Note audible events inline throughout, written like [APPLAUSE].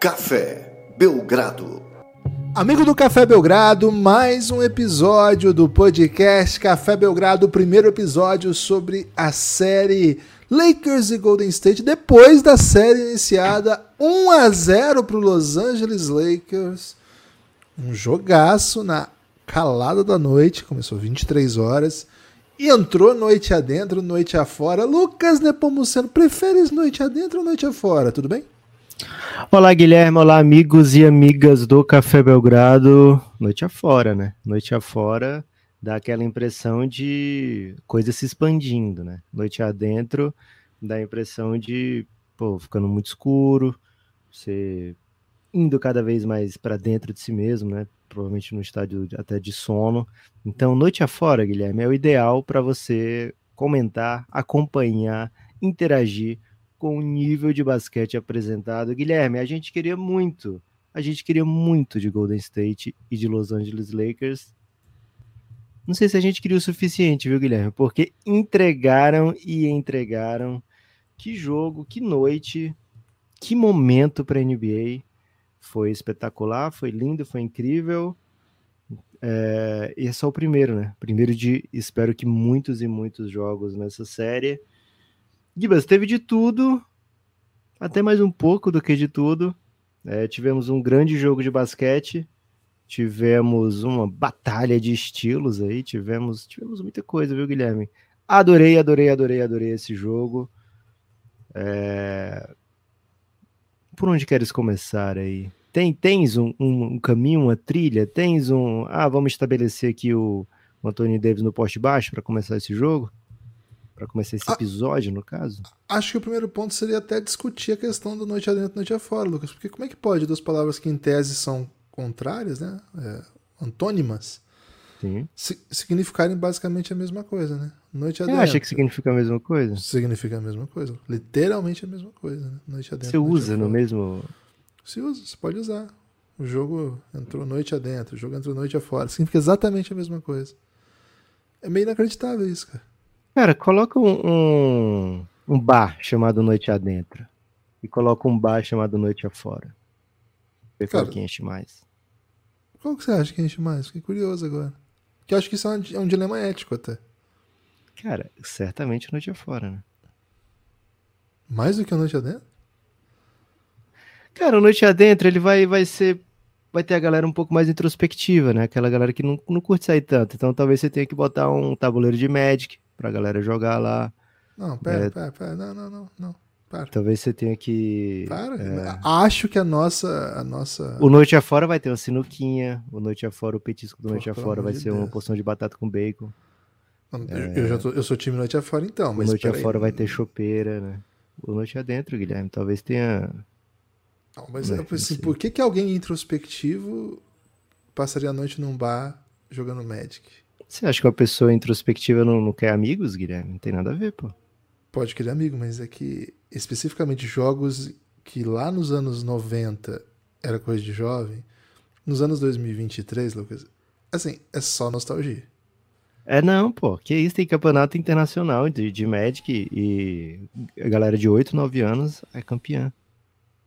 Café Belgrado. Amigo do Café Belgrado, mais um episódio do podcast Café Belgrado, o primeiro episódio sobre a série Lakers e Golden State, depois da série iniciada 1 a 0 para o Los Angeles Lakers. Um jogaço na calada da noite, começou 23 horas e entrou noite adentro, noite afora. Lucas Nepomuceno, preferes noite adentro ou noite afora? Tudo bem? Olá, Guilherme. Olá, amigos e amigas do Café Belgrado. Noite afora, né? Noite afora dá aquela impressão de coisa se expandindo, né? Noite adentro dá a impressão de, pô, ficando muito escuro, você indo cada vez mais para dentro de si mesmo, né? Provavelmente no estádio até de sono. Então, noite afora, Guilherme, é o ideal para você comentar, acompanhar, interagir com o nível de basquete apresentado. Guilherme, a gente queria muito, a gente queria muito de Golden State e de Los Angeles Lakers. Não sei se a gente queria o suficiente, viu, Guilherme? Porque entregaram e entregaram. Que jogo, que noite, que momento para a NBA. Foi espetacular, foi lindo, foi incrível. É, e é só o primeiro, né? Primeiro de, espero que muitos e muitos jogos nessa série. Gibas, teve de tudo, até mais um pouco do que de tudo. É, tivemos um grande jogo de basquete, tivemos uma batalha de estilos aí, tivemos, tivemos muita coisa, viu, Guilherme? Adorei, adorei, adorei, adorei esse jogo. É... Por onde queres começar aí? Tem, tens um, um, um, caminho, uma trilha? Tens um. Ah, vamos estabelecer aqui o, o Antônio Davis no poste baixo para começar esse jogo? Para começar esse episódio, no caso? Acho que o primeiro ponto seria até discutir a questão do noite adentro, noite afora, Lucas. Porque como é que pode duas palavras que em tese são contrárias, né? É, antônimas, si significarem basicamente a mesma coisa, né? Noite adentro. Você acha que significa a mesma coisa? Significa a mesma coisa. Literalmente a mesma coisa, né? Noite adentro. Você usa no mesmo. Se usa, você pode usar. O jogo entrou noite adentro, o jogo entrou noite afora. Significa exatamente a mesma coisa. É meio inacreditável isso, cara. Cara, coloca um, um, um, bar chamado Noite Adentro e coloca um bar chamado Noite Afora. Ver qual que enche mais. Qual que você acha que enche mais? Fiquei curioso agora. Que eu acho que isso é um, é um dilema ético até. Cara, certamente Noite Afora, né? Mais do que a Noite Adentro? Cara, o Noite Adentro ele vai, vai ser vai ter a galera um pouco mais introspectiva, né? Aquela galera que não, não curte sair tanto. Então talvez você tenha que botar um tabuleiro de Magic, pra galera jogar lá. Não, pera, é... pera, pera, não, não, não, não. Para. Talvez você tenha que. Para. É... Acho que a nossa, a nossa. O Noite Afora vai ter uma sinuquinha. O Noite Afora, o petisco do Pô, Noite Afora vai de ser Deus. uma porção de batata com bacon. Não, é... eu, já tô, eu sou time Noite Afora então. Mas o Noite Afora aí. vai ter chopeira, né? O Noite Adentro, Guilherme. Talvez tenha. Não, mas não, assim, por que, que alguém introspectivo passaria a noite num bar jogando Magic? Você acha que uma pessoa introspectiva não, não quer amigos, Guilherme? Não tem nada a ver, pô. Pode querer amigo, mas é que especificamente jogos que lá nos anos 90 era coisa de jovem, nos anos 2023, Lucas, assim, é só nostalgia. É não, pô, que isso, tem campeonato internacional de, de Magic e a galera de 8, 9 anos é campeã.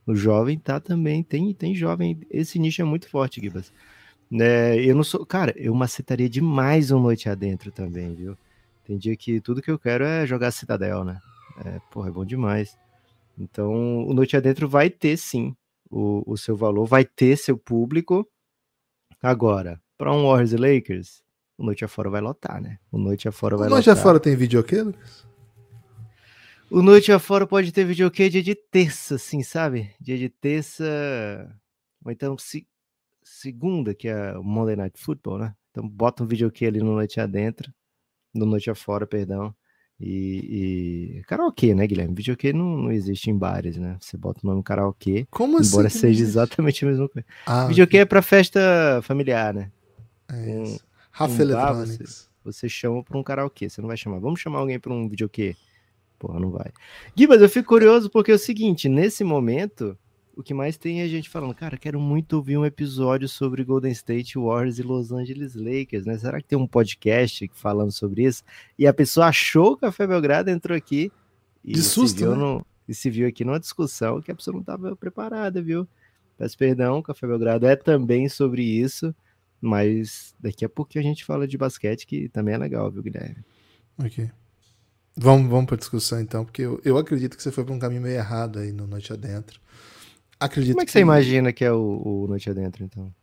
O jovem tá também, tem, tem jovem, esse nicho é muito forte, Gibas. Né, eu não sou. Cara, eu macetaria demais um noite adentro também, viu? Tem dia que tudo que eu quero é jogar Cidadel, né? É, porra, é bom demais. Então, o Noite Adentro vai ter sim o, o seu valor, vai ter seu público. Agora, para um Warriors e Lakers, o Noite Afora vai lotar, né? O Noite Afora vai o Noite lotar. Afora tem videokê, Lucas? O Noite Afora pode ter videokê dia de terça, assim, sabe? Dia de terça. Ou então, se segunda, que é o Monday Night Football, né? Então bota um videokê ali no Noite Adentro, no Noite Afora, perdão. E, e karaokê, né, Guilherme? Videokê não, não existe em bares, né? Você bota o nome karaokê, Como assim embora seja exatamente a mesma coisa. Ah, videokê okay. é para festa familiar, né? É um, Rafa um Electronics. Você, você chama para um karaokê, você não vai chamar. Vamos chamar alguém para um videokê? Porra, não vai. Gui, mas eu fico curioso porque é o seguinte, nesse momento, o que mais tem é a gente falando, cara, quero muito ouvir um episódio sobre Golden State Warriors e Los Angeles Lakers, né? Será que tem um podcast falando sobre isso? E a pessoa achou que o Café Belgrado entrou aqui e, De susto, se viu né? no, e se viu aqui numa discussão que a pessoa não estava preparada, viu? Peço perdão, Café Belgrado é também sobre isso, mas daqui a pouco a gente fala de basquete, que também é legal, viu, Guilherme? Ok. Vamos, vamos para discussão então, porque eu, eu acredito que você foi para um caminho meio errado aí no Noite Adentro. Acredito Como é que, que... você imagina que é o, o Noite Adentro, então?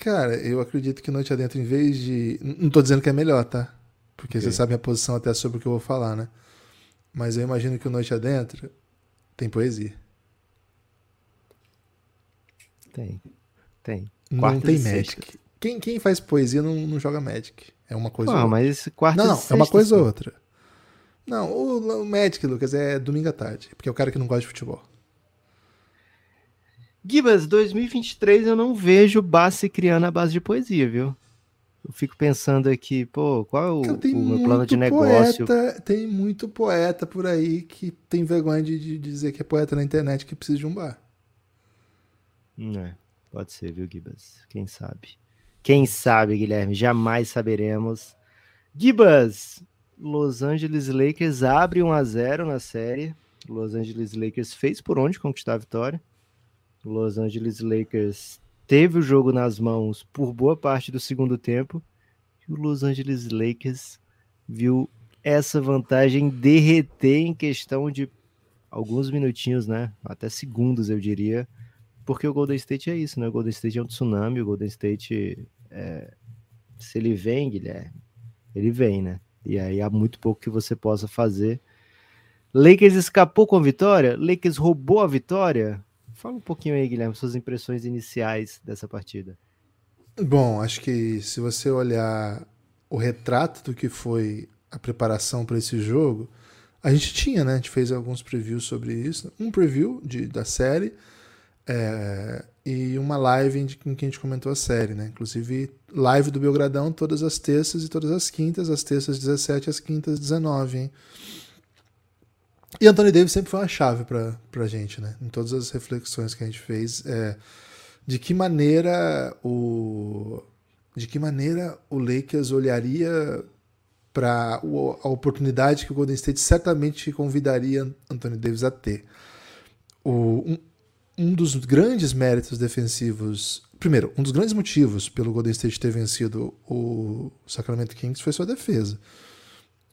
Cara, eu acredito que Noite Adentro, em vez de. Não tô dizendo que é melhor, tá? Porque okay. você sabe a posição até sobre o que eu vou falar, né? Mas eu imagino que o Noite Adentro tem poesia. Tem. Tem. Quarta não tem Magic. Quem, quem faz poesia não, não joga Magic. É uma coisa. Ah, mas quarta Não, não, é uma coisa ou outra. Não, o, o Magic, Lucas, é domingo à tarde. Porque é o cara que não gosta de futebol. Gibas, 2023 eu não vejo Bassi criando a base de poesia, viu? Eu fico pensando aqui, pô, qual é o, Cara, o meu plano de negócio? Poeta, tem muito poeta por aí que tem vergonha de, de, dizer que é poeta na internet que precisa de um bar. É, pode ser, viu, Gibas? Quem sabe? Quem sabe, Guilherme? Jamais saberemos. Gibas, Los Angeles Lakers abre 1 a 0 na série. Los Angeles Lakers fez por onde conquistar a vitória. Los Angeles Lakers teve o jogo nas mãos por boa parte do segundo tempo e o Los Angeles Lakers viu essa vantagem derreter em questão de alguns minutinhos, né? Até segundos, eu diria. Porque o Golden State é isso, né? O Golden State é um tsunami, o Golden State, é... se ele vem, Guilherme, ele vem, né? E aí há muito pouco que você possa fazer. Lakers escapou com a vitória? Lakers roubou a vitória? Fala um pouquinho aí, Guilherme, suas impressões iniciais dessa partida. Bom, acho que se você olhar o retrato do que foi a preparação para esse jogo, a gente tinha, né? A gente fez alguns previews sobre isso. Um preview de, da série é, e uma live em que a gente comentou a série, né? Inclusive, live do Belgradão todas as terças e todas as quintas, as terças 17 as quintas 19, hein? E Anthony Davis sempre foi uma chave para a gente, né? Em todas as reflexões que a gente fez, é, de que maneira o de que maneira o Lakers olharia para a oportunidade que o Golden State certamente convidaria Anthony Davis a ter. O, um, um dos grandes méritos defensivos, primeiro, um dos grandes motivos pelo Golden State ter vencido o Sacramento Kings foi sua defesa.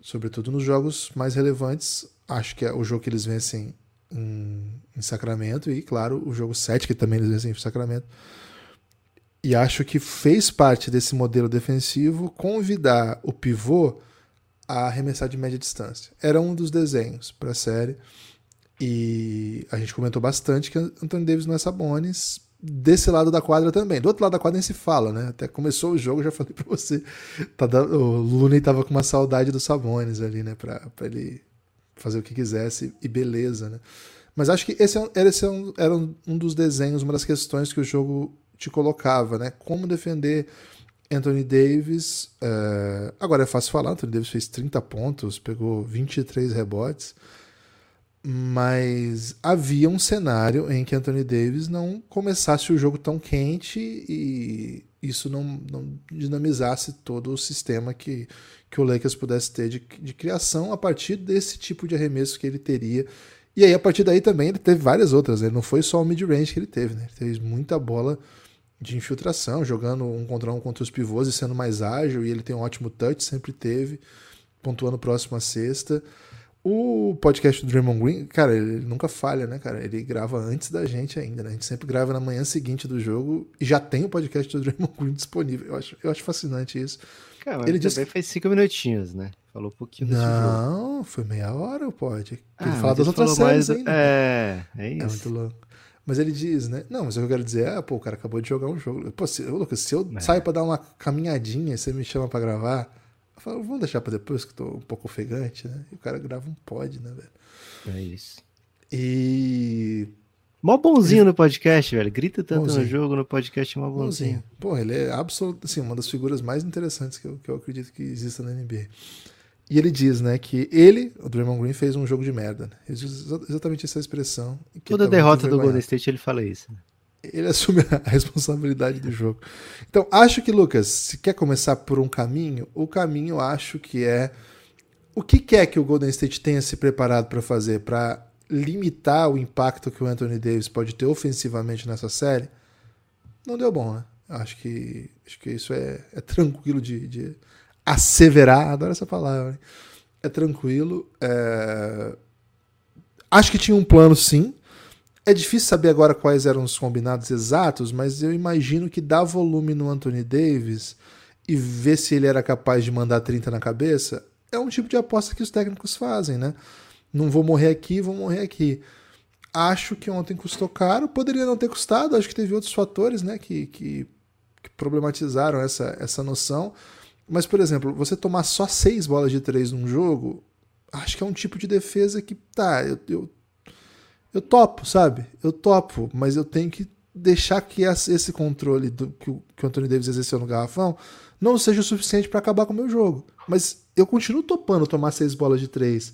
Sobretudo nos jogos mais relevantes, acho que é o jogo que eles vencem em, em Sacramento e, claro, o jogo 7 que também eles vencem em Sacramento. E acho que fez parte desse modelo defensivo convidar o pivô a arremessar de média distância. Era um dos desenhos para a série. E a gente comentou bastante que Anthony Davis não é Sabonis desse lado da quadra também. Do outro lado da quadra nem se fala, né? Até começou o jogo, já falei para você. Tá, o Looney tava com uma saudade do Sabonis ali, né? Para ele fazer o que quisesse e beleza, né? Mas acho que esse, é esse é era um dos desenhos, uma das questões que o jogo te colocava, né? Como defender Anthony Davis. É... Agora é fácil falar, Anthony Davis fez 30 pontos, pegou 23 rebotes, mas havia um cenário em que Anthony Davis não começasse o jogo tão quente e isso não, não dinamizasse todo o sistema que, que o Lakers pudesse ter de, de criação a partir desse tipo de arremesso que ele teria. E aí, a partir daí também, ele teve várias outras. Né? Não foi só o mid-range que ele teve, né? Ele teve muita bola de infiltração, jogando um contra um contra os pivôs e sendo mais ágil. E ele tem um ótimo touch, sempre teve, pontuando próximo à sexta. O podcast do Draymond Green, cara, ele nunca falha, né, cara? Ele grava antes da gente ainda, né? A gente sempre grava na manhã seguinte do jogo e já tem o podcast do Draymond Green disponível. Eu acho, eu acho fascinante isso. Cara, ele disse... faz cinco minutinhos, né? Falou um pouquinho desse Não, jogo. foi meia hora o pod. Ah, ele fala das outras séries mais... ainda. É, é isso. É muito louco. Mas ele diz, né? Não, mas eu quero dizer é, pô, o cara acabou de jogar um jogo. Pô, se, Lucas, se eu é. saio pra dar uma caminhadinha e você me chama pra gravar, eu falo, vamos deixar pra depois que eu tô um pouco ofegante, né? E o cara grava um pod, né, velho? É isso. E Mó bonzinho no podcast, velho. Grita tanto bonzinho. no jogo, no podcast, mó bonzinho. bonzinho. Pô, ele é absolutamente assim, uma das figuras mais interessantes que eu, que eu acredito que exista na NBA. E ele diz, né, que ele, o Draymond Green, fez um jogo de merda. Né? Ele diz exatamente essa expressão. Toda derrota do Golden State ele fala isso. Ele assume a [LAUGHS] responsabilidade do jogo. Então, acho que, Lucas, se quer começar por um caminho, o caminho acho que é o que quer que o Golden State tenha se preparado para fazer, para limitar o impacto que o Anthony Davis pode ter ofensivamente nessa série, não deu bom, né? Acho que, acho que isso é, é tranquilo de, de asseverar, adoro essa palavra. Hein? É tranquilo. É... Acho que tinha um plano, sim. É difícil saber agora quais eram os combinados exatos, mas eu imagino que dar volume no Anthony Davis e ver se ele era capaz de mandar 30 na cabeça é um tipo de aposta que os técnicos fazem, né? Não vou morrer aqui, vou morrer aqui. Acho que ontem custou caro, poderia não ter custado, acho que teve outros fatores né, que, que, que problematizaram essa, essa noção. Mas, por exemplo, você tomar só seis bolas de três num jogo, acho que é um tipo de defesa que, tá, eu, eu, eu topo, sabe? Eu topo, mas eu tenho que deixar que esse controle do, que, o, que o Anthony Davis exerceu no garrafão não seja o suficiente para acabar com o meu jogo. Mas eu continuo topando tomar seis bolas de três.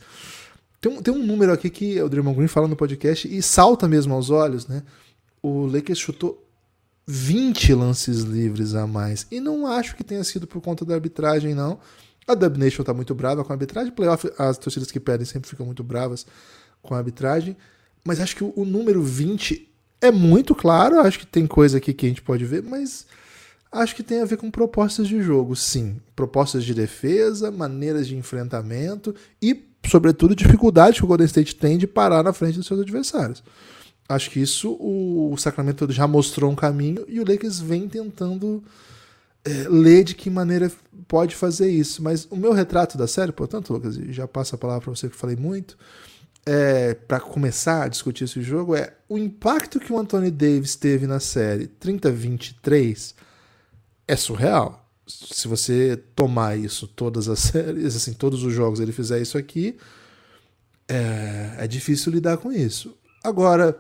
Tem um, tem um número aqui que o Draymond Green fala no podcast e salta mesmo aos olhos, né? O Lakers chutou 20 lances livres a mais. E não acho que tenha sido por conta da arbitragem, não. A Dub Nation tá muito brava com a arbitragem. Playoff, as torcidas que pedem sempre ficam muito bravas com a arbitragem. Mas acho que o, o número 20 é muito claro. Acho que tem coisa aqui que a gente pode ver, mas acho que tem a ver com propostas de jogo, sim. Propostas de defesa, maneiras de enfrentamento e sobretudo, dificuldade que o Golden State tem de parar na frente dos seus adversários. Acho que isso o Sacramento já mostrou um caminho e o Lakers vem tentando é, ler de que maneira pode fazer isso. Mas o meu retrato da série, portanto, Lucas, já passo a palavra para você que falei muito, é, para começar a discutir esse jogo, é o impacto que o Anthony Davis teve na série 30-23 é surreal se você tomar isso todas as [LAUGHS] séries, assim, todos os jogos ele fizer isso aqui, é, é difícil lidar com isso. Agora,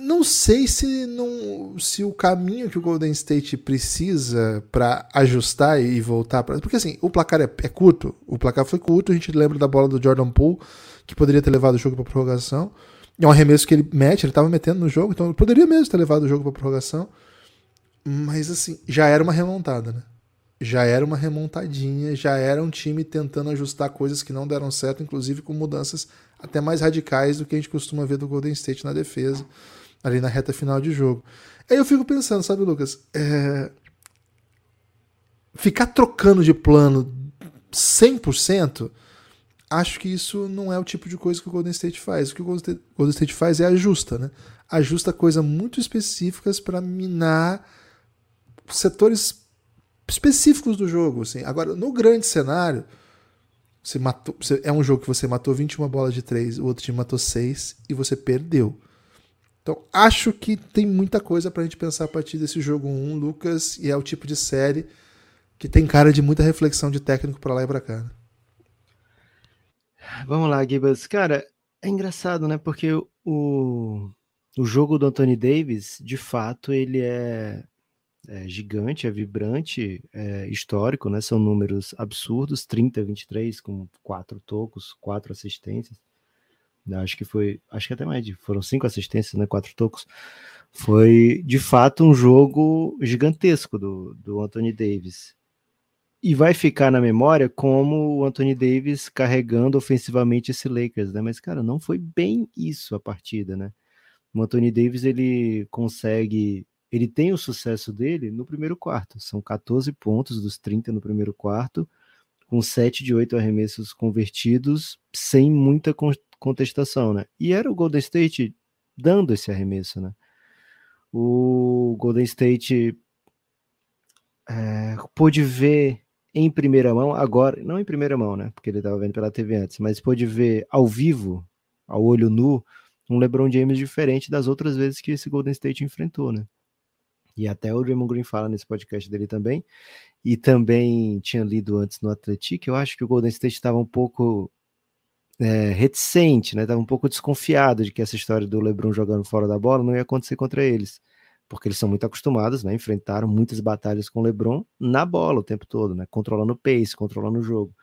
não sei se não se o caminho que o Golden State precisa para ajustar e voltar para porque assim o placar é, é, curto. O placar foi curto a gente lembra da bola do Jordan Poole que poderia ter levado o jogo para prorrogação. É um arremesso que ele mete ele estava metendo no jogo então poderia mesmo ter levado o jogo para prorrogação. Mas assim, já era uma remontada, né? Já era uma remontadinha, já era um time tentando ajustar coisas que não deram certo, inclusive com mudanças até mais radicais do que a gente costuma ver do Golden State na defesa, ali na reta final de jogo. Aí eu fico pensando, sabe, Lucas? É... Ficar trocando de plano 100%, acho que isso não é o tipo de coisa que o Golden State faz. O que o Golden State faz é ajusta, né? Ajusta coisas muito específicas para minar setores específicos do jogo. Assim. Agora, no grande cenário, você matou, é um jogo que você matou 21 bolas de 3, o outro time matou 6 e você perdeu. Então, acho que tem muita coisa pra gente pensar a partir desse jogo 1, Lucas, e é o tipo de série que tem cara de muita reflexão de técnico para lá e pra cá. Né? Vamos lá, Gibas. Cara, é engraçado, né? Porque o, o jogo do Anthony Davis, de fato, ele é é gigante, é vibrante, é histórico, né? São números absurdos, 30, 23, com quatro tocos, quatro assistências. Acho que foi, acho que até mais, foram cinco assistências, né? Quatro tocos. Foi de fato um jogo gigantesco do, do Anthony Davis. E vai ficar na memória como o Anthony Davis carregando ofensivamente esse Lakers, né? Mas, cara, não foi bem isso a partida, né? O Anthony Davis ele consegue ele tem o sucesso dele no primeiro quarto. São 14 pontos dos 30 no primeiro quarto, com 7 de 8 arremessos convertidos, sem muita contestação, né? E era o Golden State dando esse arremesso, né? O Golden State é, pôde ver em primeira mão, agora, não em primeira mão, né? Porque ele estava vendo pela TV antes, mas pôde ver ao vivo, ao olho nu, um LeBron James diferente das outras vezes que esse Golden State enfrentou, né? e até o Draymond Green fala nesse podcast dele também, e também tinha lido antes no Atlético, eu acho que o Golden State estava um pouco é, reticente, né? Estava um pouco desconfiado de que essa história do LeBron jogando fora da bola não ia acontecer contra eles, porque eles são muito acostumados, né? Enfrentaram muitas batalhas com o LeBron na bola o tempo todo, né? Controlando o pace, controlando o jogo.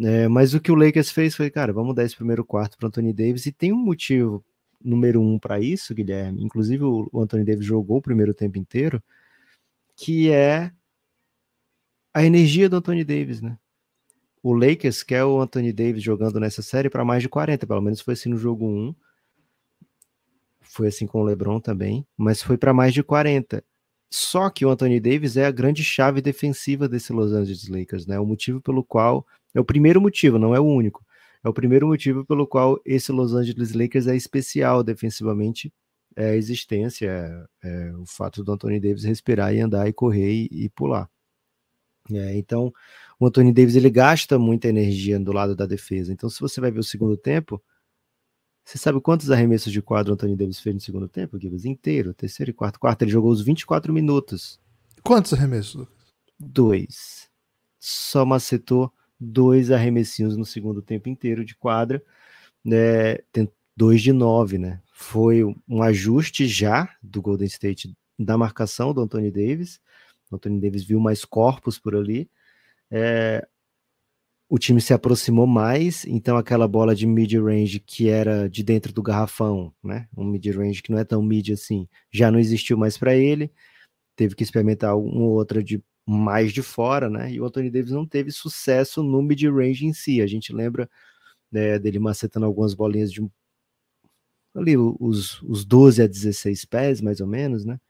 É, mas o que o Lakers fez foi, cara, vamos dar esse primeiro quarto para Anthony Davis e tem um motivo número um para isso, Guilherme, inclusive o Anthony Davis jogou o primeiro tempo inteiro, que é a energia do Anthony Davis, né? O Lakers quer o Anthony Davis jogando nessa série para mais de 40, pelo menos foi assim no jogo 1. Foi assim com o LeBron também, mas foi para mais de 40. Só que o Anthony Davis é a grande chave defensiva desse Los Angeles Lakers, né? O motivo pelo qual é o primeiro motivo, não é o único. É o primeiro motivo pelo qual esse Los Angeles Lakers é especial defensivamente. É a existência, é, é o fato do Anthony Davis respirar e andar e correr e, e pular. É, então, o Anthony Davis ele gasta muita energia do lado da defesa. Então, se você vai ver o segundo tempo, você sabe quantos arremessos de quadro o Anthony Davis fez no segundo tempo, Gibbs? Inteiro, terceiro e quarto. Quarto, ele jogou os 24 minutos. Quantos arremessos, Dois. Só macetou dois arremessinhos no segundo tempo inteiro de quadra. Né? Tem dois de nove, né? Foi um ajuste já do Golden State da marcação do Anthony Davis. O Anthony Davis viu mais corpos por ali é, o time se aproximou mais, então aquela bola de mid-range que era de dentro do garrafão, né? Um mid-range que não é tão mid assim, já não existiu mais para ele. Teve que experimentar uma ou outra de mais de fora, né? E o Anthony Davis não teve sucesso no mid-range em si. A gente lembra né, dele macetando algumas bolinhas de ali os, os 12 a 16 pés, mais ou menos, né?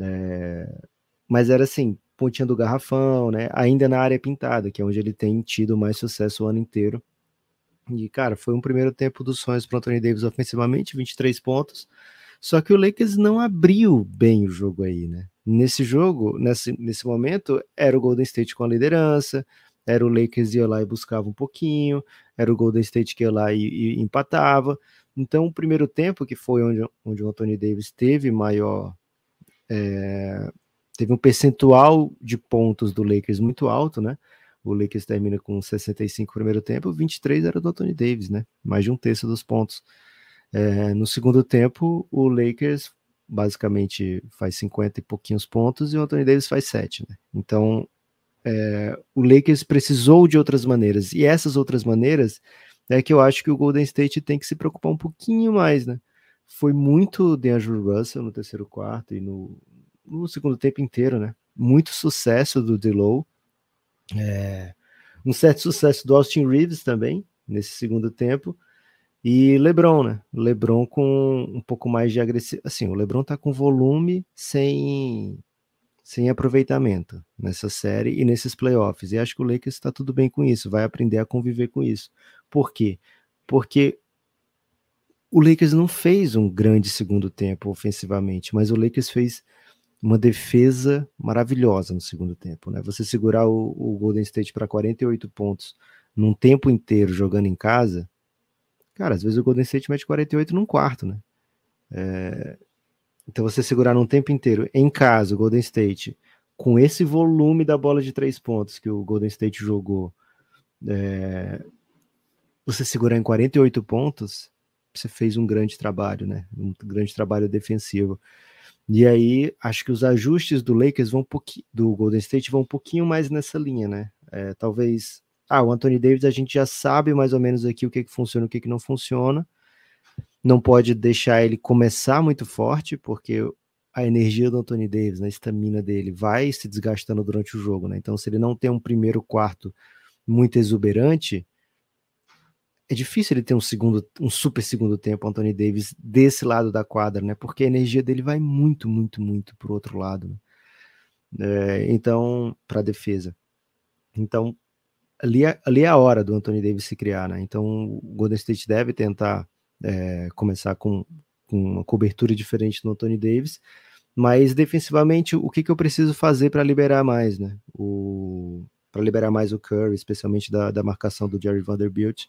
É, mas era assim, pontinha do garrafão, né? Ainda na área pintada, que é onde ele tem tido mais sucesso o ano inteiro. E, cara, foi um primeiro tempo dos sonhos para Anthony Davis ofensivamente, 23 pontos. Só que o Lakers não abriu bem o jogo aí, né? Nesse jogo, nesse, nesse momento, era o Golden State com a liderança, era o Lakers ia lá e buscava um pouquinho, era o Golden State que ia lá e, e empatava. Então, o primeiro tempo, que foi onde, onde o Anthony Davis teve maior é, teve um percentual de pontos do Lakers muito alto, né? O Lakers termina com 65 no primeiro tempo, 23 era do Anthony Davis, né? Mais de um terço dos pontos. É, no segundo tempo, o Lakers basicamente faz 50 e pouquinhos pontos e o Anthony Davis faz 7, né? Então, é, o Lakers precisou de outras maneiras. E essas outras maneiras é que eu acho que o Golden State tem que se preocupar um pouquinho mais, né? Foi muito DeAndre Russell no terceiro quarto e no, no segundo tempo inteiro, né? Muito sucesso do Delow. É, um certo sucesso do Austin Reeves também, nesse segundo tempo. E LeBron, né? LeBron com um pouco mais de agressivo. Assim, o LeBron tá com volume sem sem aproveitamento nessa série e nesses playoffs. E acho que o Lakers está tudo bem com isso, vai aprender a conviver com isso. Por quê? Porque o Lakers não fez um grande segundo tempo ofensivamente, mas o Lakers fez uma defesa maravilhosa no segundo tempo, né? Você segurar o, o Golden State para 48 pontos num tempo inteiro jogando em casa, cara, às vezes o Golden State mete 48 num quarto, né? É, então você segurar num tempo inteiro em casa o Golden State com esse volume da bola de três pontos que o Golden State jogou, é, você segurar em 48 pontos, você fez um grande trabalho, né? Um grande trabalho defensivo. E aí, acho que os ajustes do Lakers vão um pouquinho, do Golden State vão um pouquinho mais nessa linha, né? É, talvez. Ah, o Anthony Davis a gente já sabe mais ou menos aqui o que, que funciona e o que, que não funciona. Não pode deixar ele começar muito forte, porque a energia do Anthony Davis, né, a estamina dele, vai se desgastando durante o jogo, né? Então, se ele não tem um primeiro quarto muito exuberante, é difícil ele ter um segundo, um super segundo tempo, Anthony Davis, desse lado da quadra, né? Porque a energia dele vai muito, muito, muito pro outro lado, né? É, então, para defesa. Então, ali é, ali é a hora do Anthony Davis se criar, né? Então, o Golden State deve tentar é, começar com, com, uma cobertura diferente no Anthony Davis, mas defensivamente, o que, que eu preciso fazer para liberar mais, né? O para liberar mais o Curry, especialmente da, da marcação do Jerry Vanderbilt,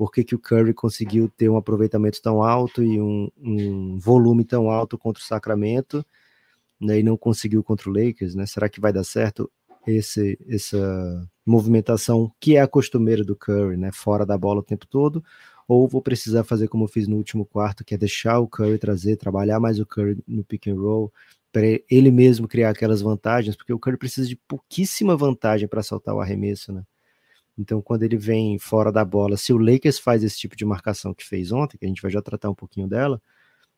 por que, que o Curry conseguiu ter um aproveitamento tão alto e um, um volume tão alto contra o Sacramento né, e não conseguiu contra o Lakers, né? Será que vai dar certo esse, essa movimentação que é a costumeira do Curry, né? Fora da bola o tempo todo, ou vou precisar fazer como eu fiz no último quarto, que é deixar o Curry trazer, trabalhar mais o Curry no pick and roll, para ele mesmo criar aquelas vantagens, porque o Curry precisa de pouquíssima vantagem para saltar o arremesso, né? Então, quando ele vem fora da bola, se o Lakers faz esse tipo de marcação que fez ontem, que a gente vai já tratar um pouquinho dela,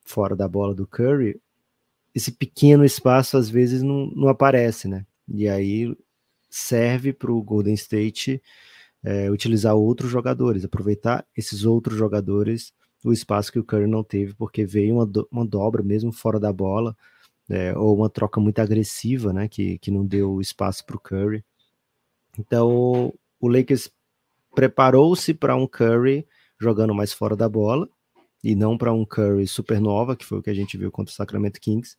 fora da bola do Curry, esse pequeno espaço às vezes não, não aparece, né? E aí serve para o Golden State é, utilizar outros jogadores, aproveitar esses outros jogadores, o espaço que o Curry não teve, porque veio uma, do, uma dobra mesmo fora da bola, é, ou uma troca muito agressiva, né, que, que não deu espaço para o Curry. Então, o Lakers preparou-se para um Curry jogando mais fora da bola, e não para um Curry supernova, que foi o que a gente viu contra o Sacramento Kings.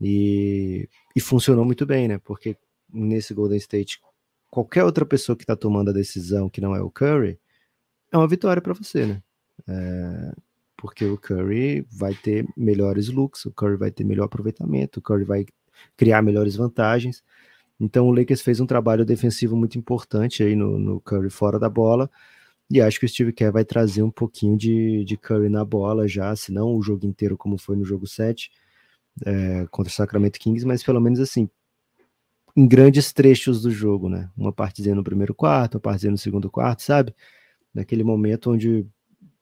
E, e funcionou muito bem, né? Porque nesse Golden State, qualquer outra pessoa que está tomando a decisão que não é o Curry, é uma vitória para você, né? É, porque o Curry vai ter melhores looks, o Curry vai ter melhor aproveitamento, o Curry vai criar melhores vantagens. Então o Lakers fez um trabalho defensivo muito importante aí no, no Curry fora da bola. E acho que o Steve Kerr vai trazer um pouquinho de, de Curry na bola já, se não o jogo inteiro como foi no jogo 7 é, contra o Sacramento Kings, mas pelo menos assim, em grandes trechos do jogo, né? Uma partezinha no primeiro quarto, uma partezinha no segundo quarto, sabe? Naquele momento onde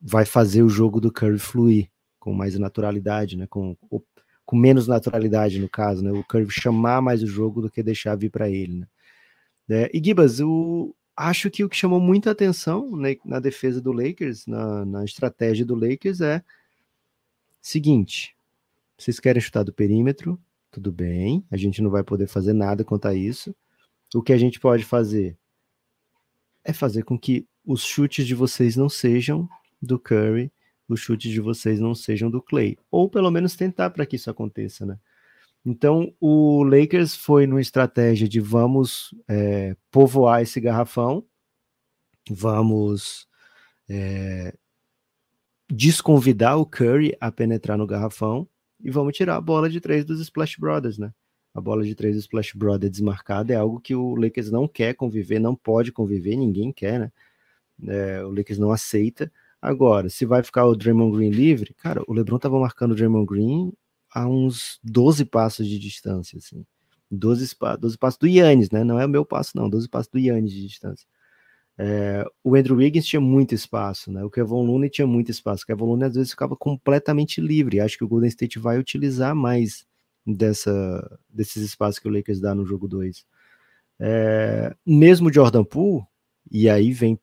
vai fazer o jogo do Curry fluir com mais naturalidade, né? Com, com menos naturalidade, no caso, né? O Curry chamar mais o jogo do que deixar vir para ele, né? É, e Gibas, o, acho que o que chamou muita atenção né, na defesa do Lakers, na, na estratégia do Lakers é seguinte: vocês querem chutar do perímetro? Tudo bem, a gente não vai poder fazer nada quanto a isso. O que a gente pode fazer é fazer com que os chutes de vocês não sejam do Curry, os chutes de vocês não sejam do Clay, ou pelo menos tentar para que isso aconteça, né? Então o Lakers foi numa estratégia de vamos é, povoar esse garrafão, vamos é, desconvidar o Curry a penetrar no garrafão e vamos tirar a bola de três dos Splash Brothers, né? A bola de três do Splash Brothers desmarcada é algo que o Lakers não quer conviver, não pode conviver, ninguém quer, né? É, o Lakers não aceita. Agora, se vai ficar o Draymond Green livre, cara, o LeBron tava marcando o Draymond Green a uns 12 passos de distância, assim. 12, 12 passos do Yannis, né? Não é o meu passo, não, 12 passos do Yannis de distância. É, o Andrew Wiggins tinha muito espaço, né? O Kevin Looney tinha muito espaço. O Kevin Looney às vezes ficava completamente livre. Acho que o Golden State vai utilizar mais dessa, desses espaços que o Lakers dá no jogo 2. É, mesmo Jordan Poole, e aí vem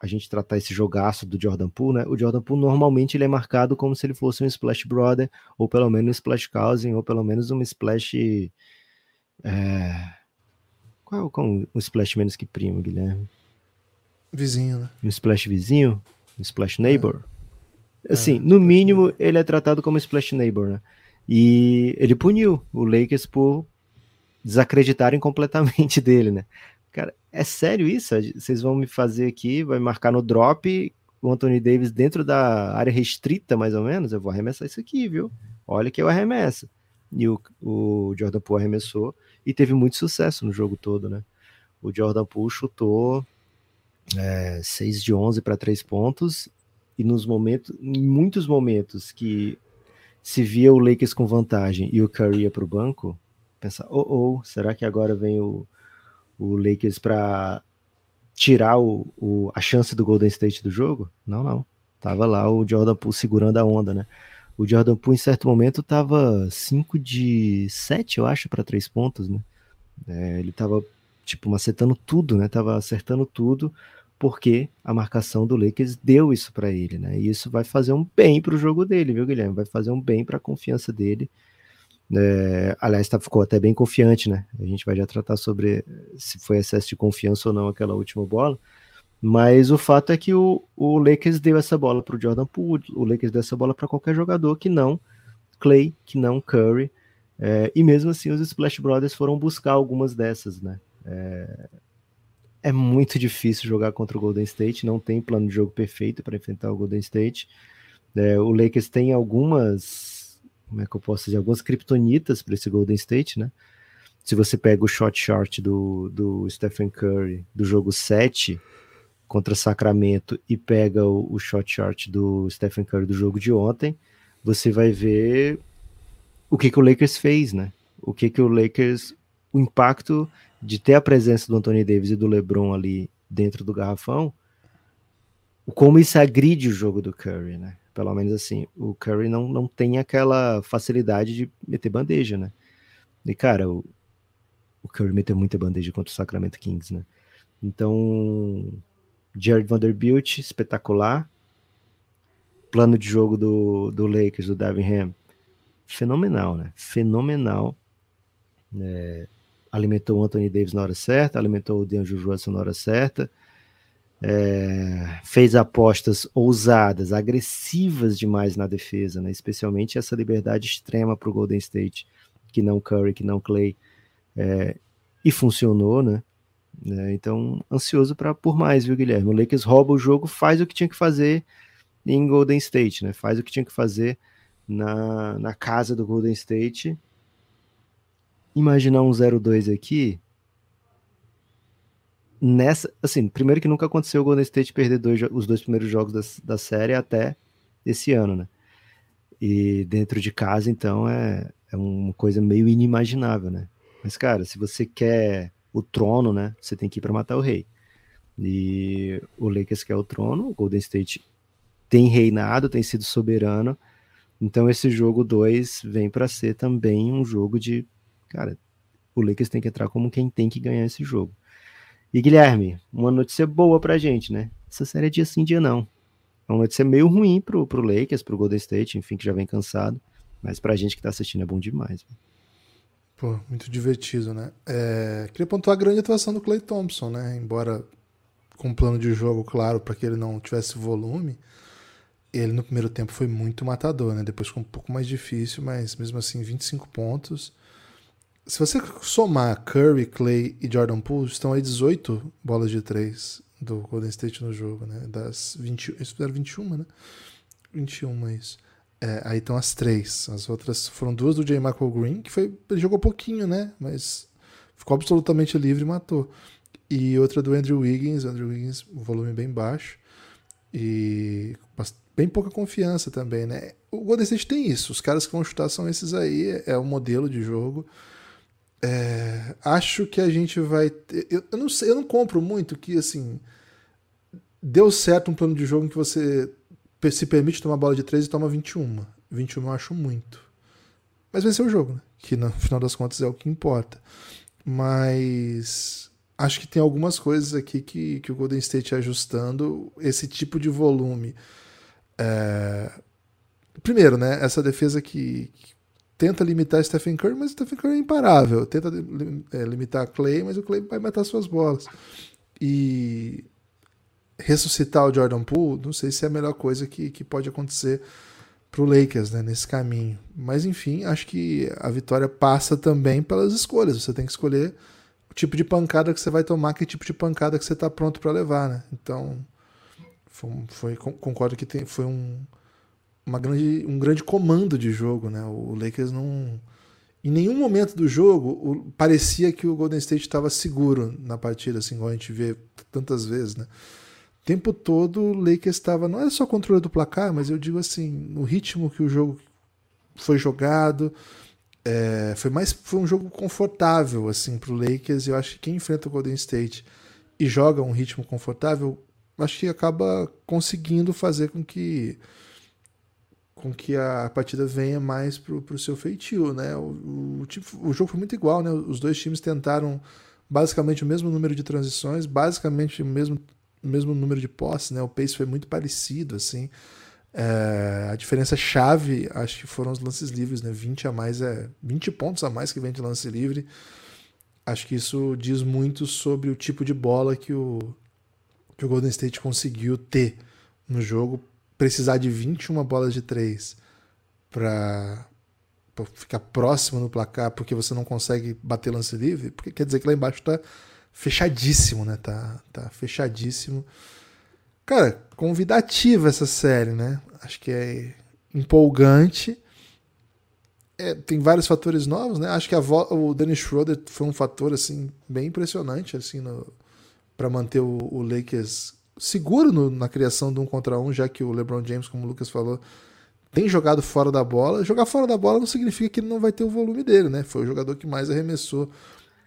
a gente tratar esse jogaço do Jordan Poole, né? O Jordan Poole normalmente ele é marcado como se ele fosse um Splash Brother, ou pelo menos um Splash Cousin, ou pelo menos um Splash. É... Qual é o um Splash menos que primo, Guilherme? Vizinho, né? Um splash vizinho? Um splash neighbor? É. Assim, é, no mínimo, ele é tratado como splash neighbor, né? E ele puniu o Lakers por desacreditarem completamente [LAUGHS] dele, né? Cara, é sério isso? Vocês vão me fazer aqui, vai marcar no drop o Anthony Davis dentro da área restrita, mais ou menos? Eu vou arremessar isso aqui, viu? Olha que eu arremesso. E o, o Jordan Poole arremessou e teve muito sucesso no jogo todo, né? O Jordan Poole chutou é, 6 de 11 para 3 pontos, e nos momentos, em muitos momentos que se via o Lakers com vantagem e o Curry ia para o banco, pensar, oh, oh, será que agora vem o, o Lakers para tirar o, o, a chance do Golden State do jogo? Não, não. Tava lá o Jordan Poole segurando a onda, né? O Jordan Poole em certo momento tava 5 de 7, eu acho, para 3 pontos, né? É, ele tava tipo macetando tudo, né? Tava acertando tudo porque a marcação do Lakers deu isso para ele, né? E isso vai fazer um bem para o jogo dele, viu, Guilherme? Vai fazer um bem para a confiança dele. É, aliás, tá, ficou até bem confiante, né? A gente vai já tratar sobre se foi excesso de confiança ou não aquela última bola. Mas o fato é que o, o Lakers deu essa bola para o Jordan Poole, o Lakers deu essa bola para qualquer jogador que não Clay, que não Curry. É, e mesmo assim, os Splash Brothers foram buscar algumas dessas, né? É, é muito difícil jogar contra o Golden State, não tem plano de jogo perfeito para enfrentar o Golden State. É, o Lakers tem algumas, como é que eu posso dizer, algumas criptonitas para esse Golden State, né? Se você pega o shot short do, do Stephen Curry do jogo 7 contra Sacramento e pega o, o shot short do Stephen Curry do jogo de ontem, você vai ver o que, que o Lakers fez, né? O que, que o Lakers, o impacto de ter a presença do Anthony Davis e do LeBron ali dentro do garrafão, como isso agride o jogo do Curry, né? Pelo menos assim, o Curry não, não tem aquela facilidade de meter bandeja, né? E cara, o, o Curry meteu muita bandeja contra o Sacramento Kings, né? Então, Jared Vanderbilt, espetacular. Plano de jogo do, do Lakers, do Devin Ham, fenomenal, né? Fenomenal. É, alimentou o Anthony Davis na hora certa, alimentou o DeAndre Russell na hora certa. É, fez apostas ousadas, agressivas demais na defesa, né? especialmente essa liberdade extrema para o Golden State, que não Curry, que não Clay, é, e funcionou, né? É, então, ansioso para por mais, viu, Guilherme? O Lakers rouba o jogo, faz o que tinha que fazer em Golden State, né? Faz o que tinha que fazer na, na casa do Golden State. Imaginar um 0-2 aqui, nessa, assim, primeiro que nunca aconteceu o Golden State perder dois, os dois primeiros jogos da, da série até esse ano, né? E dentro de casa, então, é, é uma coisa meio inimaginável, né? Mas, cara, se você quer o trono, né? Você tem que ir para matar o rei. E o Lakers quer o trono, o Golden State tem reinado, tem sido soberano. Então esse jogo 2 vem para ser também um jogo de, cara, o Lakers tem que entrar como quem tem que ganhar esse jogo. E Guilherme, uma notícia boa pra gente, né? Essa série é dia sim, dia não. É uma notícia meio ruim pro, pro Lakers, pro Golden State, enfim, que já vem cansado. Mas pra gente que tá assistindo é bom demais. Pô, muito divertido, né? É, queria pontuar a grande atuação do Clay Thompson, né? Embora com um plano de jogo claro para que ele não tivesse volume, ele no primeiro tempo foi muito matador, né? Depois ficou um pouco mais difícil, mas mesmo assim, 25 pontos se você somar Curry, Clay e Jordan Poole, estão aí 18 bolas de 3 do Golden State no jogo, né? Das 20, eles fizeram 21, né? 21 é isso. É, aí estão as três. As outras foram duas do J. Michael Green, que foi, ele jogou pouquinho, né? Mas ficou absolutamente livre e matou. E outra do Andrew Wiggins, Andrew Wiggins, volume bem baixo. E bem pouca confiança também, né? O Golden State tem isso. Os caras que vão chutar são esses aí, é o modelo de jogo. É, acho que a gente vai ter. Eu, eu, não sei, eu não compro muito que assim. Deu certo um plano de jogo em que você se permite tomar bola de 3 e toma 21. 21 eu acho muito. Mas ser o jogo, né? Que no final das contas é o que importa. Mas acho que tem algumas coisas aqui que, que o Golden State ajustando esse tipo de volume. É... Primeiro, né? Essa defesa que, que tenta limitar Stephen Curry, mas Stephen Curry é imparável. Tenta é, limitar Clay, mas o Clay vai matar suas bolas. E ressuscitar o Jordan Poole, não sei se é a melhor coisa que, que pode acontecer para o Lakers né, nesse caminho. Mas enfim, acho que a vitória passa também pelas escolhas. Você tem que escolher o tipo de pancada que você vai tomar, que tipo de pancada que você está pronto para levar. Né? Então, foi, foi, concordo que tem, foi um uma grande, um grande comando de jogo, né? O Lakers não. Em nenhum momento do jogo o, parecia que o Golden State estava seguro na partida, assim, como a gente vê tantas vezes, né? O tempo todo o Lakers estava. Não é só controle do placar, mas eu digo assim, no ritmo que o jogo foi jogado. É, foi mais foi um jogo confortável assim para o Lakers. Eu acho que quem enfrenta o Golden State e joga um ritmo confortável, acho que acaba conseguindo fazer com que com que a partida venha mais pro, pro seu feitio, né? O, o, tipo, o jogo foi muito igual, né? Os dois times tentaram basicamente o mesmo número de transições, basicamente o mesmo, o mesmo número de posses, né? O pace foi muito parecido, assim. É, a diferença chave, acho que foram os lances livres, né? 20 a mais é 20 pontos a mais que vem de lance livre. Acho que isso diz muito sobre o tipo de bola que o, que o Golden State conseguiu ter no jogo precisar de 21 bolas de três para ficar próximo no placar porque você não consegue bater lance livre, porque quer dizer que lá embaixo tá fechadíssimo, né? Tá, tá fechadíssimo. Cara, convidativa essa série, né? Acho que é empolgante. É, tem vários fatores novos, né? Acho que o Dennis Schroeder foi um fator assim bem impressionante assim para manter o, o Lakers seguro no, na criação do um contra um, já que o LeBron James, como o Lucas falou, tem jogado fora da bola. Jogar fora da bola não significa que ele não vai ter o volume dele, né? Foi o jogador que mais arremessou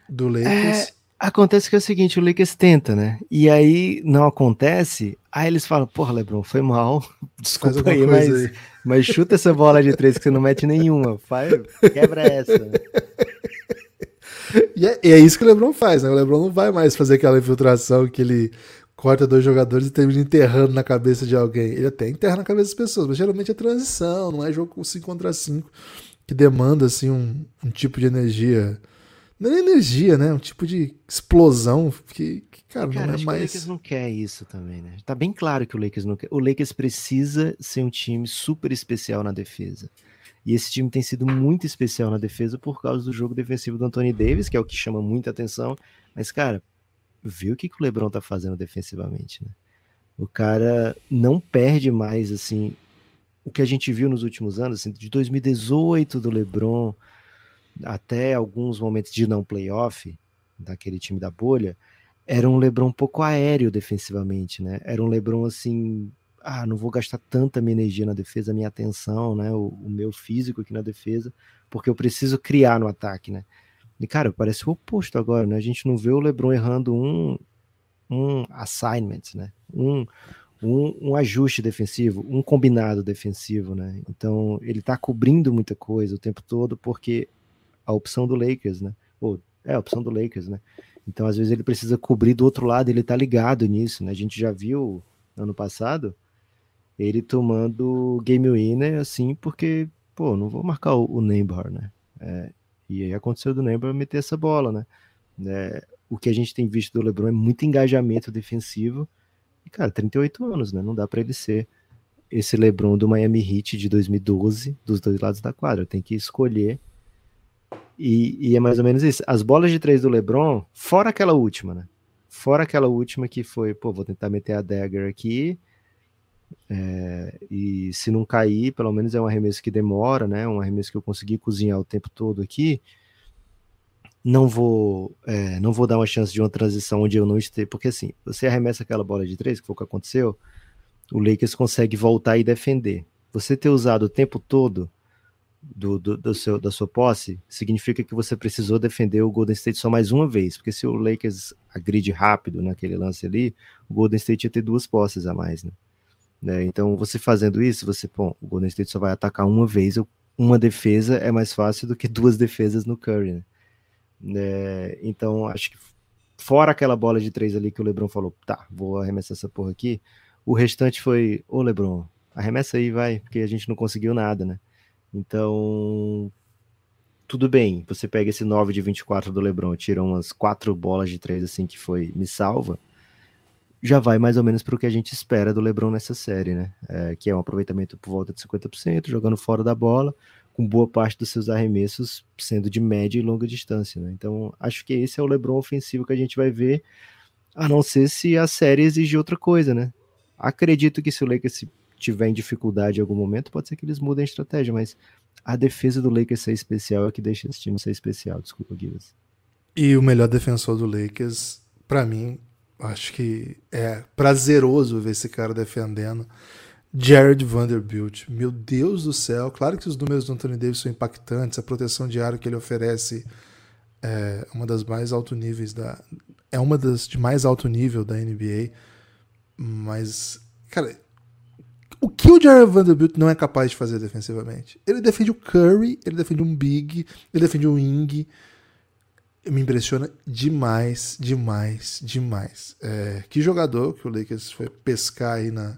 do Lakers. É, acontece que é o seguinte, o Lakers tenta, né? E aí não acontece, aí eles falam, porra, LeBron, foi mal, [LAUGHS] desculpa aí, mas, aí. mas chuta essa bola de três que você não mete nenhuma, faz, quebra essa. [LAUGHS] e, é, e, é, isso que o LeBron faz, né? O LeBron não vai mais fazer aquela infiltração que ele corta dois jogadores e termina enterrando na cabeça de alguém. Ele até enterra na cabeça das pessoas, mas geralmente é transição, não é jogo 5 contra 5 que demanda assim um, um tipo de energia não é energia, né? Um tipo de explosão que, que cara, cara, não é mais. o Lakers não quer isso também, né? Tá bem claro que o Lakers não quer. O Lakers precisa ser um time super especial na defesa. E esse time tem sido muito especial na defesa por causa do jogo defensivo do Anthony Davis, que é o que chama muita atenção. Mas, cara, viu o que, que o LeBron tá fazendo defensivamente, né? O cara não perde mais, assim, o que a gente viu nos últimos anos, assim, de 2018 do LeBron até alguns momentos de não playoff, daquele time da bolha, era um LeBron um pouco aéreo defensivamente, né? Era um LeBron assim, ah, não vou gastar tanta minha energia na defesa, minha atenção, né? O, o, meu físico aqui na defesa, porque eu preciso criar no ataque, né? E cara, parece o oposto agora, né? A gente não vê o LeBron errando um um assignment, né? Um, um, um, ajuste defensivo, um combinado defensivo, né? Então ele tá cobrindo muita coisa o tempo todo porque a opção do Lakers, né? Ou, é a opção do Lakers, né? Então, às vezes, ele precisa cobrir do outro lado, ele tá ligado nisso, né? A gente já viu ano passado ele tomando game winner, assim, porque, pô, não vou marcar o, o Neymar, né? É, e aí aconteceu do Neymar meter essa bola, né? É, o que a gente tem visto do LeBron é muito engajamento defensivo. E, cara, 38 anos, né? Não dá para ele ser esse LeBron do Miami Heat de 2012, dos dois lados da quadra. Tem que escolher e, e, é mais ou menos isso. As bolas de três do LeBron, fora aquela última, né? Fora aquela última que foi, pô, vou tentar meter a dagger aqui. É, e se não cair, pelo menos é um arremesso que demora, né? Um arremesso que eu consegui cozinhar o tempo todo aqui. Não vou, é, não vou dar uma chance de uma transição onde eu não esteja, porque assim, você arremessa aquela bola de três, que foi o que aconteceu, o Lakers consegue voltar e defender. Você ter usado o tempo todo do, do, do, seu, da sua posse, significa que você precisou defender o Golden State só mais uma vez, porque se o Lakers agride rápido naquele lance ali, o Golden State ia ter duas posses a mais, né? Né? Então, você fazendo isso, você, bom, o Golden State só vai atacar uma vez, uma defesa é mais fácil do que duas defesas no Curry, né? né? Então, acho que fora aquela bola de três ali que o LeBron falou, tá, vou arremessar essa porra aqui, o restante foi, ô LeBron, arremessa aí, vai, porque a gente não conseguiu nada, né? Então, tudo bem, você pega esse 9 de 24 do LeBron, tira umas quatro bolas de três assim que foi me salva, já vai mais ou menos para o que a gente espera do LeBron nessa série, né? É, que é um aproveitamento por volta de 50%, jogando fora da bola, com boa parte dos seus arremessos sendo de média e longa distância, né? Então, acho que esse é o LeBron ofensivo que a gente vai ver, a não ser se a série exige outra coisa, né? Acredito que se o Lakers tiver em dificuldade em algum momento, pode ser que eles mudem a estratégia, mas a defesa do Lakers ser especial é que deixa esse time ser especial. Desculpa, Guilherme. E o melhor defensor do Lakers, para mim, acho que é prazeroso ver esse cara defendendo. Jared Vanderbilt, meu Deus do céu, claro que os números do Anthony Davis são impactantes, a proteção diária que ele oferece é uma das mais alto níveis da é uma das de mais alto nível da NBA, mas cara, o que o Jared Vanderbilt não é capaz de fazer defensivamente? Ele defende o Curry, ele defende um Big, ele defende um Ing. Me impressiona demais, demais, demais. É, que jogador que o Lakers foi pescar aí na,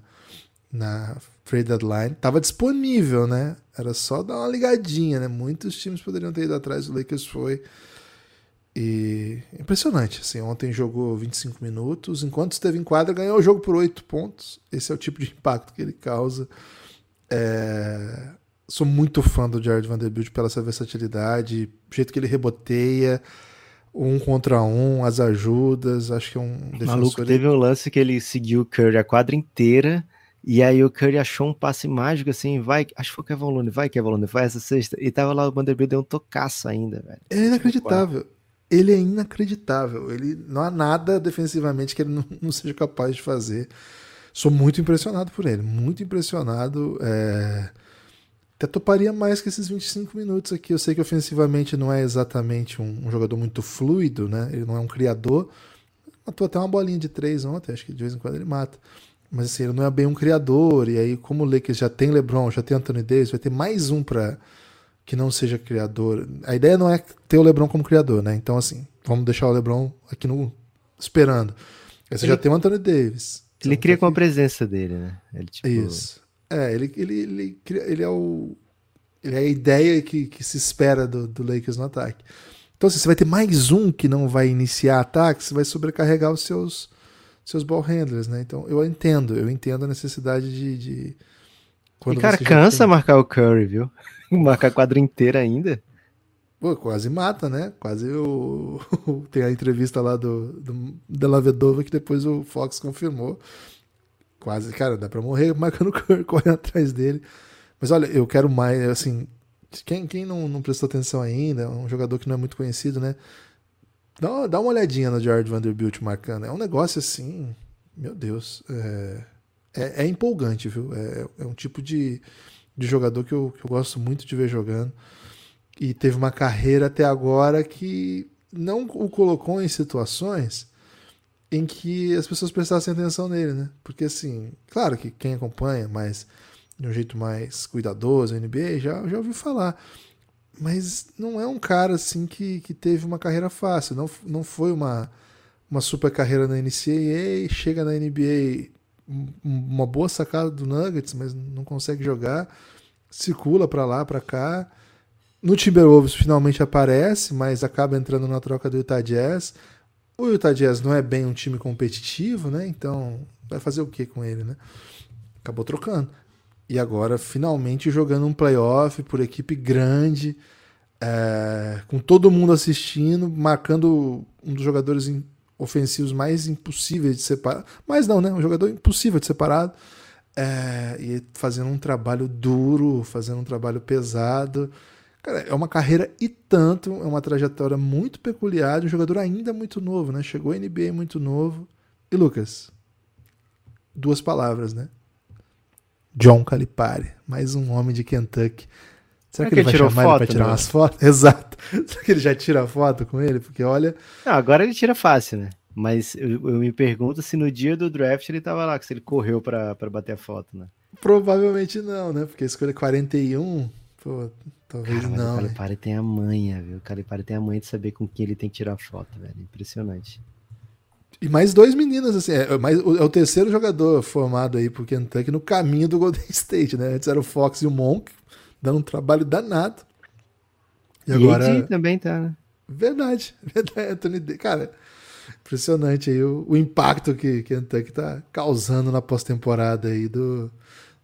na trade deadline. Tava disponível, né? Era só dar uma ligadinha, né? Muitos times poderiam ter ido atrás, o Lakers foi. E impressionante, assim, ontem jogou 25 minutos, enquanto esteve em quadra, ganhou o jogo por 8 pontos. Esse é o tipo de impacto que ele causa. É... Sou muito fã do Jared Vanderbilt pela essa versatilidade, jeito que ele reboteia, um contra um, as ajudas, acho que é um defensor. Maluco, teve um lance que ele seguiu o Curry a quadra inteira, e aí o Curry achou um passe mágico assim, vai, acho que foi o Kevin Looney, vai Kevin Looney, vai essa sexta, e tava lá o Vanderbilt deu um tocaço ainda, velho. É inacreditável ele é inacreditável. Ele não há nada defensivamente que ele não, não seja capaz de fazer. Sou muito impressionado por ele, muito impressionado. É... Até toparia mais que esses 25 minutos aqui. Eu sei que ofensivamente não é exatamente um, um jogador muito fluido, né? Ele não é um criador. Matou até uma bolinha de três ontem, acho que de vez em quando ele mata. Mas assim, ele não é bem um criador. E aí, como o Lakers já tem LeBron, já tem Anthony Davis, vai ter mais um para que não seja criador. A ideia não é ter o LeBron como criador, né? Então, assim, vamos deixar o LeBron aqui no esperando. Aí você ele, já tem o Anthony Davis. Ele cria com a presença dele, né? Ele, tipo... Isso. É, ele, ele, ele, ele é o. Ele é a ideia que, que se espera do, do Lakers no ataque. Então, assim, você vai ter mais um que não vai iniciar ataque, você vai sobrecarregar os seus, seus ball handlers, né? Então, eu entendo, eu entendo a necessidade de. de quando e cara, cansa tem... marcar o Curry, viu? [LAUGHS] marcar a quadra inteira ainda. Pô, quase mata, né? Quase o. [LAUGHS] Tem a entrevista lá do, do Vedova que depois o Fox confirmou. Quase, cara, dá pra morrer [LAUGHS] marcando [LAUGHS] correndo atrás dele. Mas olha, eu quero mais, assim. Quem, quem não, não prestou atenção ainda, um jogador que não é muito conhecido, né? Dá, dá uma olhadinha no George Vanderbilt marcando. É um negócio assim. Meu Deus. É, é, é empolgante, viu? É, é um tipo de, de jogador que eu, que eu gosto muito de ver jogando e teve uma carreira até agora que não o colocou em situações em que as pessoas prestassem atenção nele, né? Porque assim, claro que quem acompanha mais de um jeito mais cuidadoso a NBA já, já ouviu falar. Mas não é um cara assim que, que teve uma carreira fácil. Não, não foi uma, uma super carreira na NCAA, chega na NBA uma boa sacada do Nuggets, mas não consegue jogar, circula para lá, para cá. No Timberwolves finalmente aparece, mas acaba entrando na troca do Utah Jazz. O Utah Jazz não é bem um time competitivo, né? Então vai fazer o que com ele, né? Acabou trocando. E agora finalmente jogando um playoff por equipe grande, é, com todo mundo assistindo, marcando um dos jogadores ofensivos mais impossíveis de separar. Mas não, né? Um jogador impossível de separado. É, e fazendo um trabalho duro, fazendo um trabalho pesado. Cara, é uma carreira e tanto, é uma trajetória muito peculiar de um jogador ainda muito novo, né? Chegou à NBA muito novo. E Lucas, duas palavras, né? John Calipari, mais um homem de Kentucky. Será que, que ele vai chamar foto, ele pra tirar né? umas fotos? [LAUGHS] Exato. Será que ele já tira foto com ele? Porque olha. Não, agora ele tira fácil, né? Mas eu, eu me pergunto se no dia do draft ele tava lá, se ele correu para bater a foto, né? Provavelmente não, né? Porque a escolha 41, pô, Talvez Cara, não. O Calipari tem a manha, viu? O Calipari tem a manha de saber com quem ele tem que tirar foto, velho. Impressionante. E mais dois meninos, assim, é, mais, é o terceiro jogador formado aí pro Kentucky no caminho do Golden [LAUGHS] State, né? Antes era o Fox e o Monk, dando um trabalho danado. E, e agora. também tá, né? Verdade, [LAUGHS] verdade, Anthony. Cara, impressionante aí o, o impacto que Kentucky tá causando na pós-temporada aí do,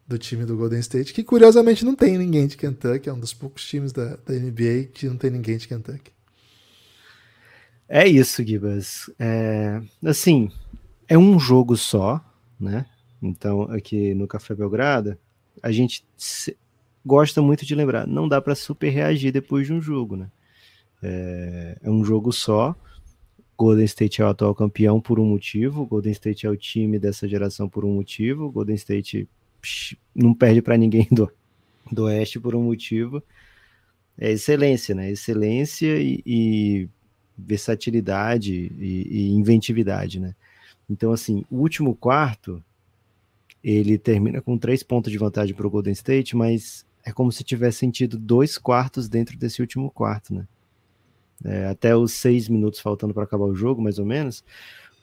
do time do Golden State, que curiosamente não tem ninguém de Kentucky, é um dos poucos times da, da NBA que não tem ninguém de Kentucky. É isso, Gibas. É, assim, é um jogo só, né? Então, aqui no Café Belgrado, a gente gosta muito de lembrar, não dá para super reagir depois de um jogo, né? É, é um jogo só. Golden State é o atual campeão por um motivo, Golden State é o time dessa geração por um motivo, Golden State não perde para ninguém do, do Oeste por um motivo. É excelência, né? Excelência e, e versatilidade e, e, inventividade, né? Então, assim, o último quarto ele termina com três pontos de vantagem para o Golden State, mas é como se tivesse sentido dois quartos dentro desse último quarto, né? É, até os seis minutos faltando para acabar o jogo, mais ou menos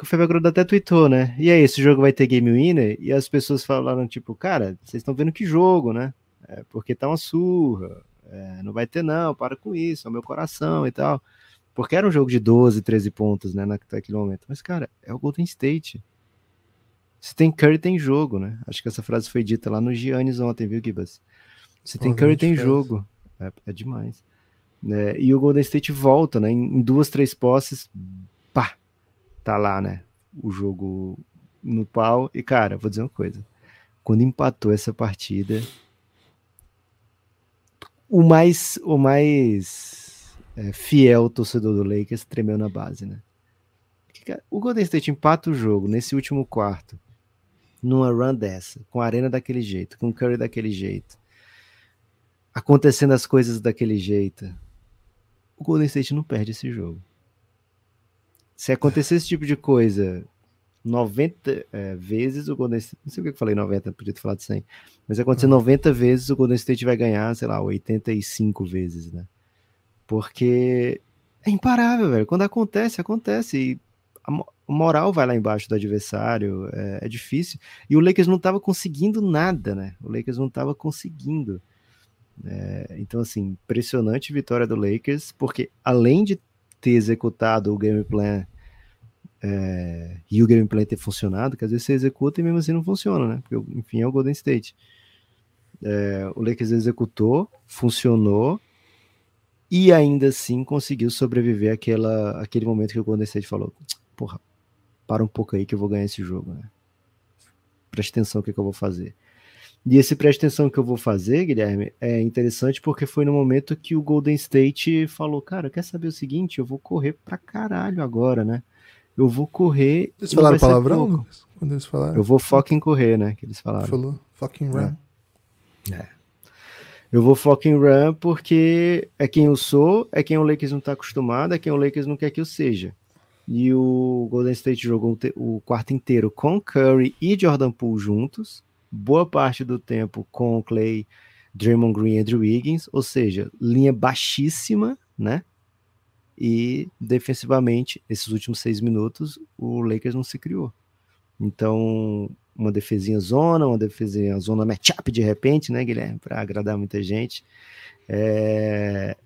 o Fábio Groda até tweetou, né? E aí, esse jogo vai ter game winner? E as pessoas falaram, tipo, cara, vocês estão vendo que jogo, né? É porque tá uma surra. É, não vai ter, não, para com isso, é o meu coração e tal. Porque era um jogo de 12, 13 pontos, né, naquele momento. Mas, cara, é o Golden State. Se tem Curry, tem jogo, né? Acho que essa frase foi dita lá no Giannis ontem, viu, Gibas? Se tem Curry, tem jogo. É, é demais. É, e o Golden State volta, né? Em, duas, três posses, tá lá, né? O jogo no pau. E, cara, vou dizer uma coisa. Quando empatou essa partida, o mais, o mais é, fiel torcedor do Lakers tremeu na base, né? Porque, cara, o Golden State empata o jogo nesse último quarto, numa run dessa, com a arena daquele jeito, com o Curry daquele jeito, acontecendo as coisas daquele jeito. O Golden State não perde esse jogo se acontecer esse tipo de coisa 90 é, vezes o Golden State. Não sei o que eu falei 90, podia ter falado 100. Mas acontecer 90 uhum. vezes o Golden State vai ganhar, sei lá, 85 vezes, né? Porque é imparável, velho. Quando acontece, acontece. E a moral vai lá embaixo do adversário, é, é difícil. E o Lakers não estava conseguindo nada, né? O Lakers não estava conseguindo. É, então, assim, impressionante vitória do Lakers, porque além de ter executado o game plan é, e o game plan ter funcionado, que às vezes você executa e mesmo assim não funciona, né? Porque, enfim, é o Golden State. É, o Lakers executou, funcionou e ainda assim conseguiu sobreviver àquela, àquele momento que o Golden State falou: porra, para um pouco aí que eu vou ganhar esse jogo, né? Preste atenção no que, que eu vou fazer. E esse preste atenção que eu vou fazer, Guilherme, é interessante porque foi no momento que o Golden State falou: Cara, quer saber o seguinte? Eu vou correr pra caralho agora, né? Eu vou correr. Eles falaram palavrão? Quando eles falaram? Eu vou fucking correr, né? Que eles falaram. Falou, fucking run. É. é. Eu vou fucking run porque é quem eu sou, é quem o Lakers não tá acostumado, é quem o Lakers não quer que eu seja. E o Golden State jogou o quarto inteiro com Curry e Jordan Poole juntos boa parte do tempo com o Clay, Draymond Green e Andrew Wiggins, ou seja, linha baixíssima, né? E defensivamente, esses últimos seis minutos, o Lakers não se criou. Então, uma defesinha zona, uma defesinha zona matchup de repente, né, Guilherme? Para agradar muita gente. É...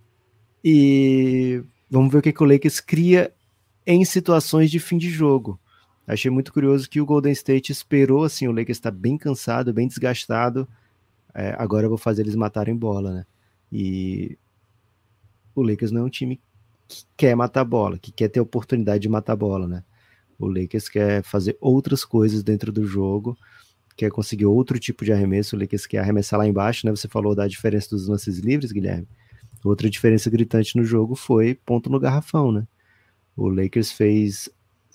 E vamos ver o que, que o Lakers cria em situações de fim de jogo. Achei muito curioso que o Golden State esperou, assim, o Lakers está bem cansado, bem desgastado. É, agora eu vou fazer eles matarem bola, né? E o Lakers não é um time que quer matar bola, que quer ter oportunidade de matar bola, né? O Lakers quer fazer outras coisas dentro do jogo, quer conseguir outro tipo de arremesso. O Lakers quer arremessar lá embaixo, né? Você falou da diferença dos lances livres, Guilherme. Outra diferença gritante no jogo foi ponto no garrafão, né? O Lakers fez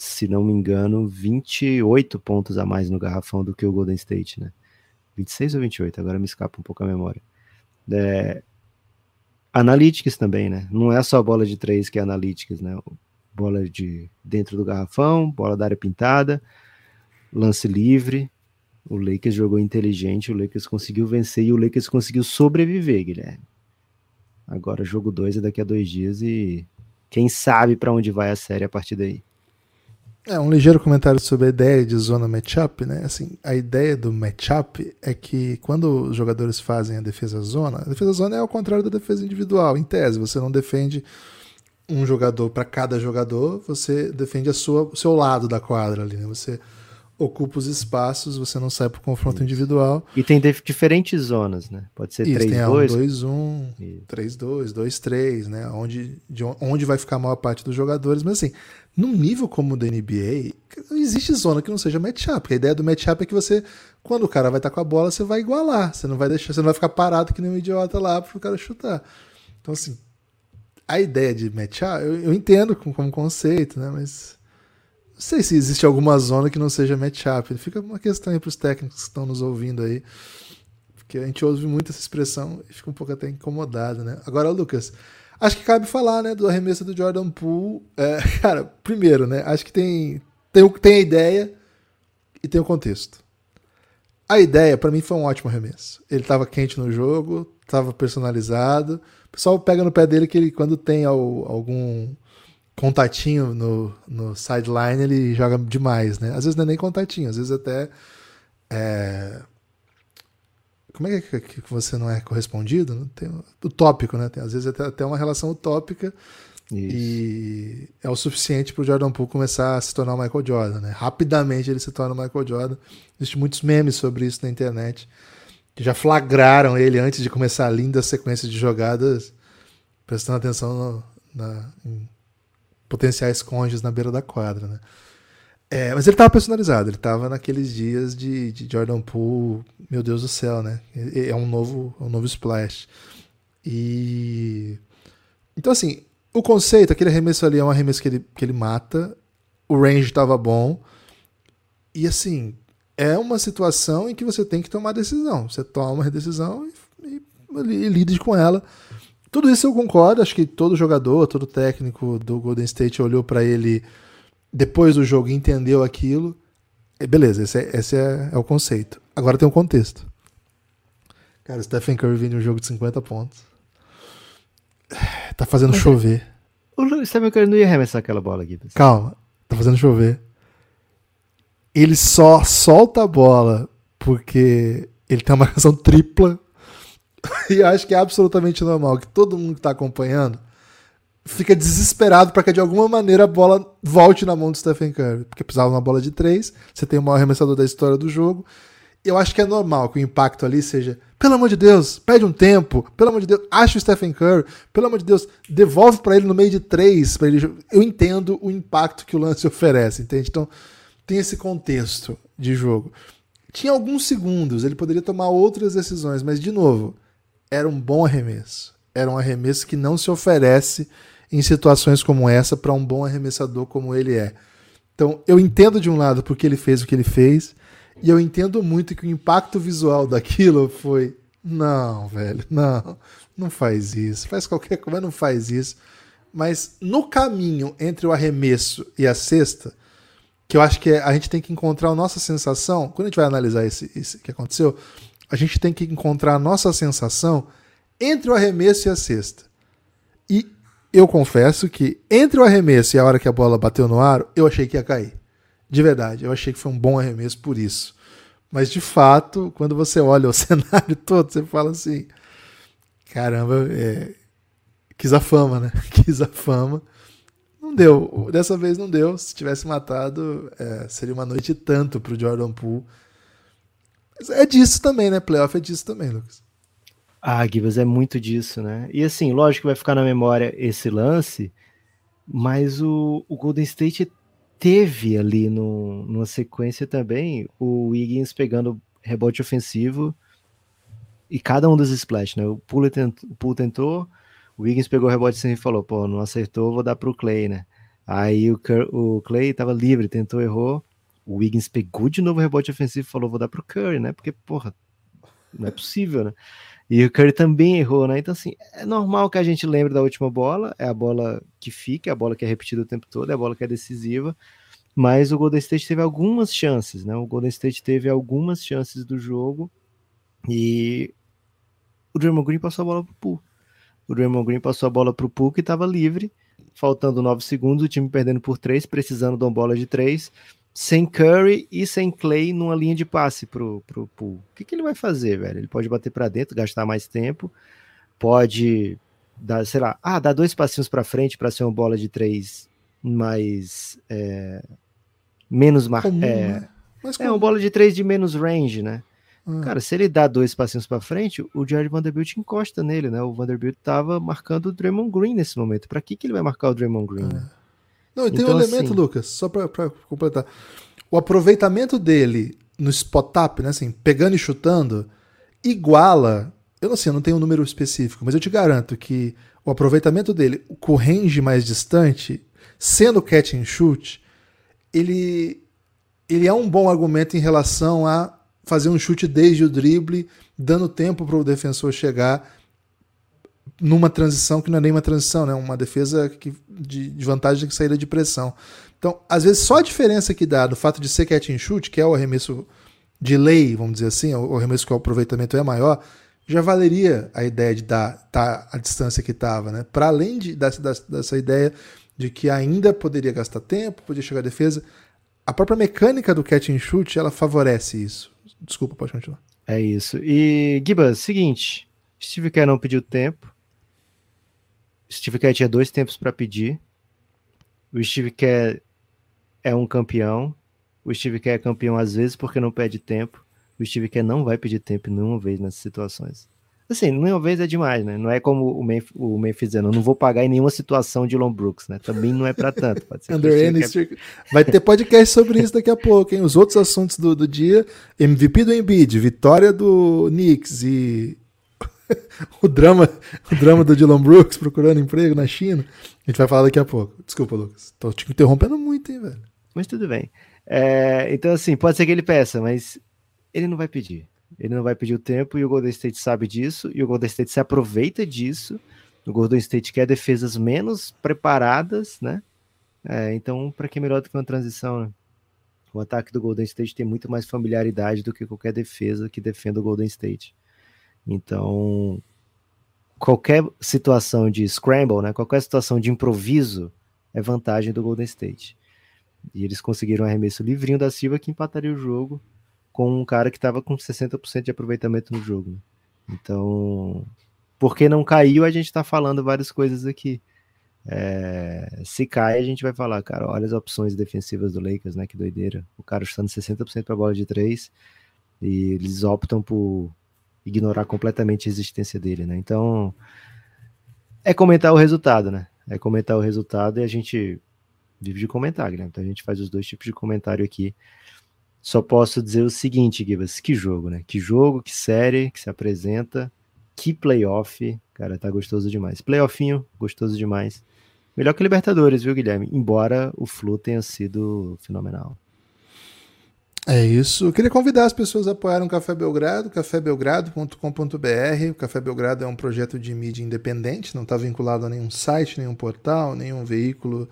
se não me engano, 28 pontos a mais no garrafão do que o Golden State, né? 26 ou 28, agora me escapa um pouco a memória. É, analytics também, né? Não é só bola de três que é analytics, né? Bola de dentro do garrafão, bola da área pintada, lance livre. O Lakers jogou inteligente, o Lakers conseguiu vencer e o Lakers conseguiu sobreviver, Guilherme. Agora jogo 2 é daqui a dois dias e quem sabe para onde vai a série a partir daí. É, um ligeiro comentário sobre a ideia de zona matchup, né? Assim, a ideia do matchup é que quando os jogadores fazem a defesa zona, a defesa zona é ao contrário da defesa individual. Em tese, você não defende um jogador para cada jogador, você defende a sua, o seu lado da quadra ali, né? Você ocupa os espaços, você não sai para o confronto Isso. individual. E tem diferentes zonas, né? Pode ser 3-2. 1-2-1, 3-2, 2-3, né? Onde, de onde vai ficar a maior parte dos jogadores. Mas assim, num nível como o da NBA, não existe zona que não seja matchup. Porque a ideia do matchup é que você, quando o cara vai estar com a bola, você vai igualar. Você não vai deixar, você não vai ficar parado que nem um idiota lá para o cara chutar. Então, assim, a ideia de matchup, eu, eu entendo como, como conceito, né? Mas sei se existe alguma zona que não seja matchup. Fica uma questão aí para os técnicos que estão nos ouvindo aí. Porque a gente ouve muito essa expressão e fica um pouco até incomodado, né? Agora, Lucas, acho que cabe falar, né, do arremesso do Jordan Poole. É, [LAUGHS] cara, primeiro, né? Acho que tem, tem, tem a ideia e tem o contexto. A ideia, para mim, foi um ótimo arremesso. Ele estava quente no jogo, estava personalizado. O pessoal pega no pé dele que ele, quando tem algum contatinho no, no sideline, ele joga demais, né? Às vezes não é nem contatinho, às vezes até. É... Como é que, que você não é correspondido? Tem, utópico, né? Tem, às vezes até, até uma relação utópica. Isso. E é o suficiente para o Jordan Poole começar a se tornar o Michael Jordan, né? Rapidamente ele se torna o Michael Jordan. Existem muitos memes sobre isso na internet que já flagraram ele antes de começar a linda sequência de jogadas, prestando atenção no, na, em potenciais cônjuges na beira da quadra, né? É, mas ele estava personalizado, ele estava naqueles dias de, de, Jordan Poole, meu Deus do céu, né? É um novo, um novo splash. E então assim, o conceito, aquele arremesso ali é um arremesso que ele, que ele mata, o range estava bom. E assim, é uma situação em que você tem que tomar decisão. Você toma uma decisão e, e, e lide com ela. Tudo isso eu concordo, acho que todo jogador, todo técnico do Golden State olhou para ele depois do jogo e entendeu aquilo. beleza, esse, é, esse é, é, o conceito. Agora tem um contexto. Cara, o Stephen Curry vindo um jogo de 50 pontos. Tá fazendo Mas, chover. O Stephen Curry não ia arremessar aquela bola aqui. Calma, tá fazendo chover. Ele só solta a bola porque ele tem uma marcação tripla. [LAUGHS] e acho que é absolutamente normal que todo mundo que tá acompanhando fica desesperado para que de alguma maneira a bola volte na mão do Stephen Curry. Porque precisava de uma bola de três, você tem o maior arremessador da história do jogo. Eu acho que é normal que o impacto ali seja, pelo amor de Deus, pede um tempo, pelo amor de Deus, acha o Stephen Curry, pelo amor de Deus, devolve para ele no meio de três, para ele. Eu entendo o impacto que o lance [LAUGHS] oferece, entende? Então tem esse contexto de jogo. Tinha alguns segundos, ele poderia tomar outras decisões, mas de novo, era um bom arremesso. Era um arremesso que não se oferece em situações como essa para um bom arremessador como ele é. Então, eu entendo de um lado porque ele fez o que ele fez, e eu entendo muito que o impacto visual daquilo foi: não, velho, não, não faz isso, faz qualquer coisa, não faz isso. Mas no caminho entre o arremesso e a cesta, que eu acho que é, a gente tem que encontrar a nossa sensação, quando a gente vai analisar esse que aconteceu, a gente tem que encontrar a nossa sensação entre o arremesso e a cesta. E eu confesso que entre o arremesso e a hora que a bola bateu no ar, eu achei que ia cair. De verdade, eu achei que foi um bom arremesso por isso. Mas de fato, quando você olha o [LAUGHS] cenário todo, você fala assim: caramba, é... quis a fama, né? [LAUGHS] Quis a fama. Não deu. Dessa vez não deu. Se tivesse matado, é, seria uma noite tanto pro Jordan Poole. É disso também, né? Playoff é disso também, Lucas. Ah, Gibas, é muito disso, né? E assim, lógico que vai ficar na memória esse lance, mas o, o Golden State teve ali no, numa sequência também o Wiggins pegando rebote ofensivo e cada um dos splash, né? O Poole tentou, o tentou o Wiggins pegou o rebote assim e falou, pô, não acertou, vou dar pro Clay, né? Aí o, o Clay tava livre, tentou, errou. O Wiggins pegou de novo o rebote ofensivo e falou, vou dar pro Curry, né? Porque, porra, não é possível, né? E o Curry também errou, né? Então, assim, é normal que a gente lembre da última bola, é a bola que fica, é a bola que é repetida o tempo todo, é a bola que é decisiva, mas o Golden State teve algumas chances, né? O Golden State teve algumas chances do jogo e o Draymond Green passou a bola pro Poole. O Draymond Green passou a bola pro Poole que estava livre, faltando 9 segundos, o time perdendo por 3, precisando de uma bola de 3 sem Curry e sem Clay numa linha de passe pro, pro Poole. O que, que ele vai fazer, velho? Ele pode bater para dentro, gastar mais tempo, pode dar, sei lá, ah, dar dois passinhos para frente para ser uma bola de três mais é, menos mar comum, é, né? é uma bola de três de menos range, né? Hum. Cara, se ele dá dois passinhos para frente, o Jared Vanderbilt encosta nele, né? O Vanderbilt tava marcando o Draymond Green nesse momento. Para que que ele vai marcar o Draymond Green? Né? Não, e tem então, um elemento, assim... Lucas, só para completar. O aproveitamento dele no spot-up, né, assim, pegando e chutando, iguala. Eu não sei, eu não tenho um número específico, mas eu te garanto que o aproveitamento dele com o range mais distante, sendo catch and shoot, ele, ele é um bom argumento em relação a fazer um chute desde o drible, dando tempo para o defensor chegar numa transição que não é nem uma transição, né? uma defesa que, de, de vantagem de saída de pressão. Então, às vezes, só a diferença que dá do fato de ser catch and shoot, que é o arremesso de lei, vamos dizer assim, o arremesso que o aproveitamento é maior, já valeria a ideia de dar tá, a distância que estava, né? Para além de, dessa, dessa ideia de que ainda poderia gastar tempo, podia chegar à defesa, a própria mecânica do catch and shoot, ela favorece isso. Desculpa, pode continuar. É isso. E, Gibas, seguinte, Steve Kerr não pediu tempo, Steve Kerr tinha dois tempos para pedir. O Steve Kerr é um campeão. O Steve Kerr é campeão às vezes porque não pede tempo. O Steve Kerr não vai pedir tempo nenhuma vez nessas situações. Assim, nenhuma vez é demais, né? Não é como o Memphis, o Memphis dizendo, não vou pagar em nenhuma situação de Lon Brooks, né? Também não é para tanto. Pode ser quer... Vai ter podcast sobre isso daqui a pouco, hein? Os outros assuntos do, do dia, MVP do Embiid, vitória do Knicks e [LAUGHS] o drama, o drama do Dylan Brooks procurando emprego na China. A gente vai falar daqui a pouco. Desculpa, Lucas. Tô te interrompendo muito, hein, velho. Mas tudo bem. É, então, assim, pode ser que ele peça, mas ele não vai pedir. Ele não vai pedir o tempo e o Golden State sabe disso e o Golden State se aproveita disso. O Golden State quer defesas menos preparadas, né? É, então, para que melhor do que uma transição, né? O ataque do Golden State tem muito mais familiaridade do que qualquer defesa que defenda o Golden State. Então, qualquer situação de scramble, né, qualquer situação de improviso é vantagem do Golden State. E eles conseguiram um arremesso livrinho da Silva que empataria o jogo com um cara que estava com 60% de aproveitamento no jogo. Né? Então, porque não caiu, a gente está falando várias coisas aqui. É, se cai, a gente vai falar, cara, olha as opções defensivas do Lakers, né? Que doideira. O cara chutando 60% para bola de 3 e eles optam por ignorar completamente a existência dele, né? Então, é comentar o resultado, né? É comentar o resultado e a gente vive de comentar, Guilherme. Então a gente faz os dois tipos de comentário aqui. Só posso dizer o seguinte, Gibas, que jogo, né? Que jogo, que série que se apresenta, que playoff, cara, tá gostoso demais. Playoffinho, gostoso demais. Melhor que Libertadores, viu, Guilherme? Embora o Flu tenha sido fenomenal. É isso. Eu queria convidar as pessoas a apoiarem o Café Belgrado, cafébelgrado.com.br. O Café Belgrado é um projeto de mídia independente, não está vinculado a nenhum site, nenhum portal, nenhum veículo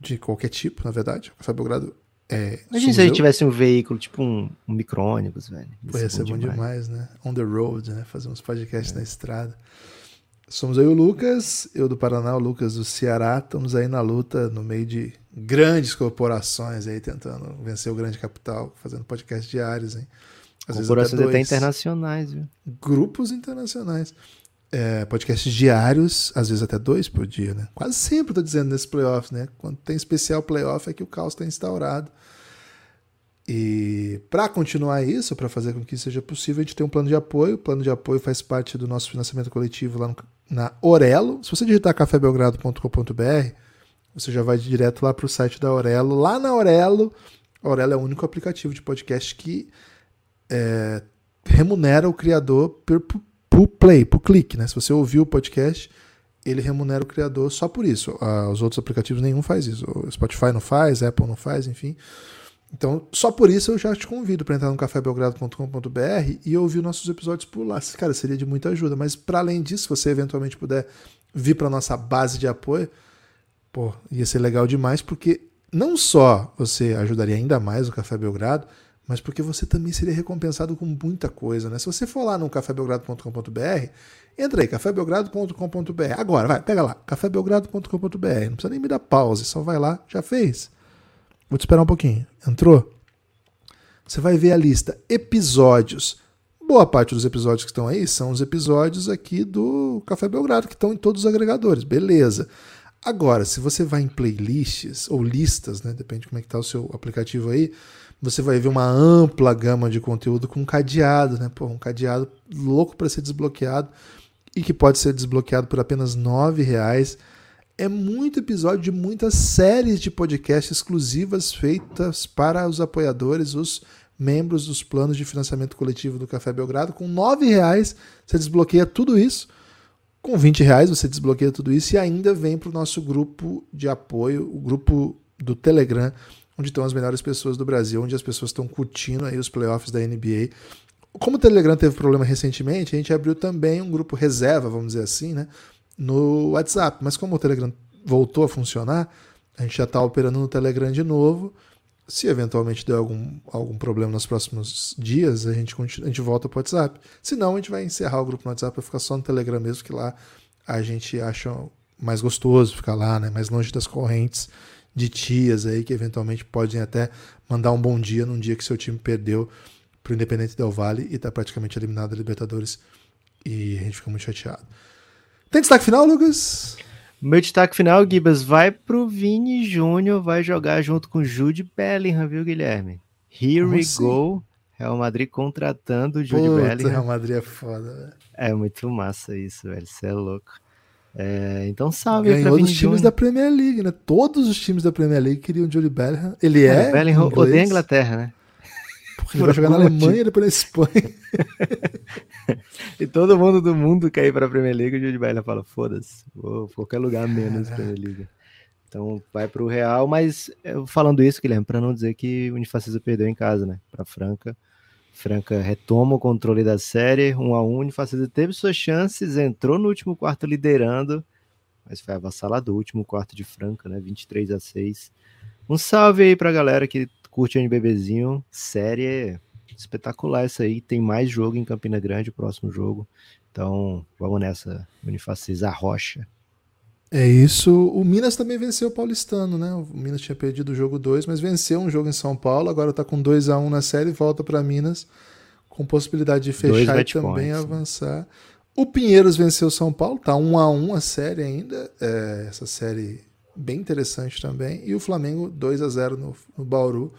de qualquer tipo, na verdade. O Café Belgrado é. Imagina se a gente tivesse um veículo, tipo um, um micro-ônibus, velho. Ia ser, ser bom, demais. demais. né? On the road, né? Fazer uns podcasts é. na estrada. Somos eu e o Lucas, eu do Paraná, o Lucas do Ceará. Estamos aí na luta, no meio de grandes corporações aí, tentando vencer o grande capital, fazendo podcasts diários, hein? Às corporações até, até, internacionais, viu? Grupos internacionais. É, podcasts diários, às vezes até dois por dia, né? Quase sempre estou dizendo nesse playoff, né? Quando tem especial playoff é que o caos está instaurado. E para continuar isso, para fazer com que isso seja possível, a gente tem um plano de apoio. O plano de apoio faz parte do nosso financiamento coletivo lá no, na Orelo. Se você digitar cafébelgrado.com.br, você já vai direto lá para o site da Orelo. Lá na Orelo, a Orelo é o único aplicativo de podcast que é, remunera o criador por, por, por, play, por clique. Né? Se você ouviu o podcast, ele remunera o criador só por isso. Ah, os outros aplicativos nenhum faz isso. O Spotify não faz, Apple não faz, enfim. Então, só por isso eu já te convido para entrar no cafébelgrado.com.br e ouvir nossos episódios por lá. Cara, seria de muita ajuda. Mas, para além disso, se você eventualmente puder vir para nossa base de apoio, pô, ia ser legal demais, porque não só você ajudaria ainda mais o Café Belgrado, mas porque você também seria recompensado com muita coisa, né? Se você for lá no cafébelgrado.com.br, entra aí, cafébelgrado.com.br. Agora, vai, pega lá, cafébelgrado.com.br. Não precisa nem me dar pause, só vai lá, já fez. Vou te esperar um pouquinho. Entrou? Você vai ver a lista episódios. Boa parte dos episódios que estão aí são os episódios aqui do Café Belgrado, que estão em todos os agregadores. Beleza. Agora, se você vai em playlists ou listas, né, depende de como é que está o seu aplicativo aí, você vai ver uma ampla gama de conteúdo com cadeado, né? Pô, um cadeado louco para ser desbloqueado e que pode ser desbloqueado por apenas R$ reais é muito episódio de muitas séries de podcast exclusivas feitas para os apoiadores, os membros dos planos de financiamento coletivo do Café Belgrado. Com R$ reais você desbloqueia tudo isso. Com R$ reais você desbloqueia tudo isso e ainda vem para o nosso grupo de apoio, o grupo do Telegram, onde estão as melhores pessoas do Brasil, onde as pessoas estão curtindo aí os playoffs da NBA. Como o Telegram teve problema recentemente, a gente abriu também um grupo reserva, vamos dizer assim, né? no WhatsApp. Mas como o Telegram voltou a funcionar, a gente já está operando no Telegram de novo. Se eventualmente der algum, algum problema nos próximos dias, a gente, a gente volta para o WhatsApp. Se não, a gente vai encerrar o grupo no WhatsApp e ficar só no Telegram mesmo, que lá a gente acha mais gostoso ficar lá, né? mais longe das correntes de tias aí que eventualmente podem até mandar um bom dia num dia que seu time perdeu para o Independente Del Vale e está praticamente eliminado da Libertadores e a gente fica muito chateado. Tem destaque final, Lucas? Meu destaque final, Gibas, vai pro Vini Júnior, vai jogar junto com Jude Bellingham, viu, Guilherme? Here Como we assim? go. Real Madrid contratando o Jude Puta, Bellingham. Real Madrid é foda, velho. É muito massa isso, velho. Você é louco. É, então salve Ganhou pra Vini dos times da Premier League, né? Todos os times da Premier League queriam o Jude Bellingham. Ele é. é Bellingham odeia a Inglaterra, né? Porque ele vai jogar na Alemanha e depois na Espanha. [LAUGHS] e todo mundo do mundo quer ir para a Premier League, o Jude Bellingham fala, foda-se, vou qualquer lugar menos Premier League. Então vai para o Real, mas falando isso, Guilherme, para não dizer que o Unifacisa perdeu em casa, né? Para Franca. Franca retoma o controle da série, 1 a 1 Unifacisa teve suas chances, entrou no último quarto liderando, mas foi avassalador o último quarto de Franca, né? 23 a 6. Um salve aí para a galera que curte NBBzinho, série espetacular essa aí. Tem mais jogo em Campina Grande, o próximo jogo. Então, vamos nessa, Unifacis Rocha. É isso. O Minas também venceu o Paulistano, né? O Minas tinha perdido o jogo 2, mas venceu um jogo em São Paulo. Agora está com 2 a 1 um na série, volta para Minas com possibilidade de fechar e também points, avançar. Né? O Pinheiros venceu o São Paulo, tá 1 um a 1 um a série ainda. É, essa série bem interessante também. E o Flamengo 2 a 0 no, no Bauru.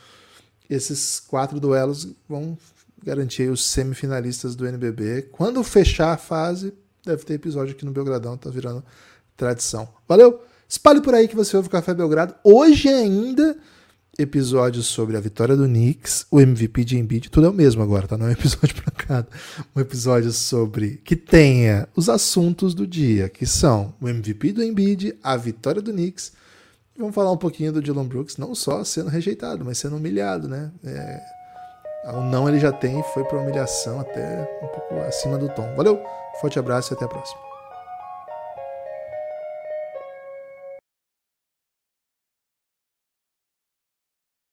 Esses quatro duelos vão garantir os semifinalistas do NBB. Quando fechar a fase, deve ter episódio aqui no Belgradão, tá virando tradição. Valeu? Espalhe por aí que você ouve o Café Belgrado. Hoje ainda, episódios sobre a vitória do Knicks, o MVP de Embiid, tudo é o mesmo agora, tá? Não é um episódio [LAUGHS] pra cada. Um episódio sobre que tenha os assuntos do dia, que são o MVP do Embiid, a vitória do Knicks. Vamos falar um pouquinho do Dylan Brooks, não só sendo rejeitado, mas sendo humilhado, né? É, o não ele já tem, foi para humilhação até um pouco acima do tom. Valeu, forte abraço e até a próxima.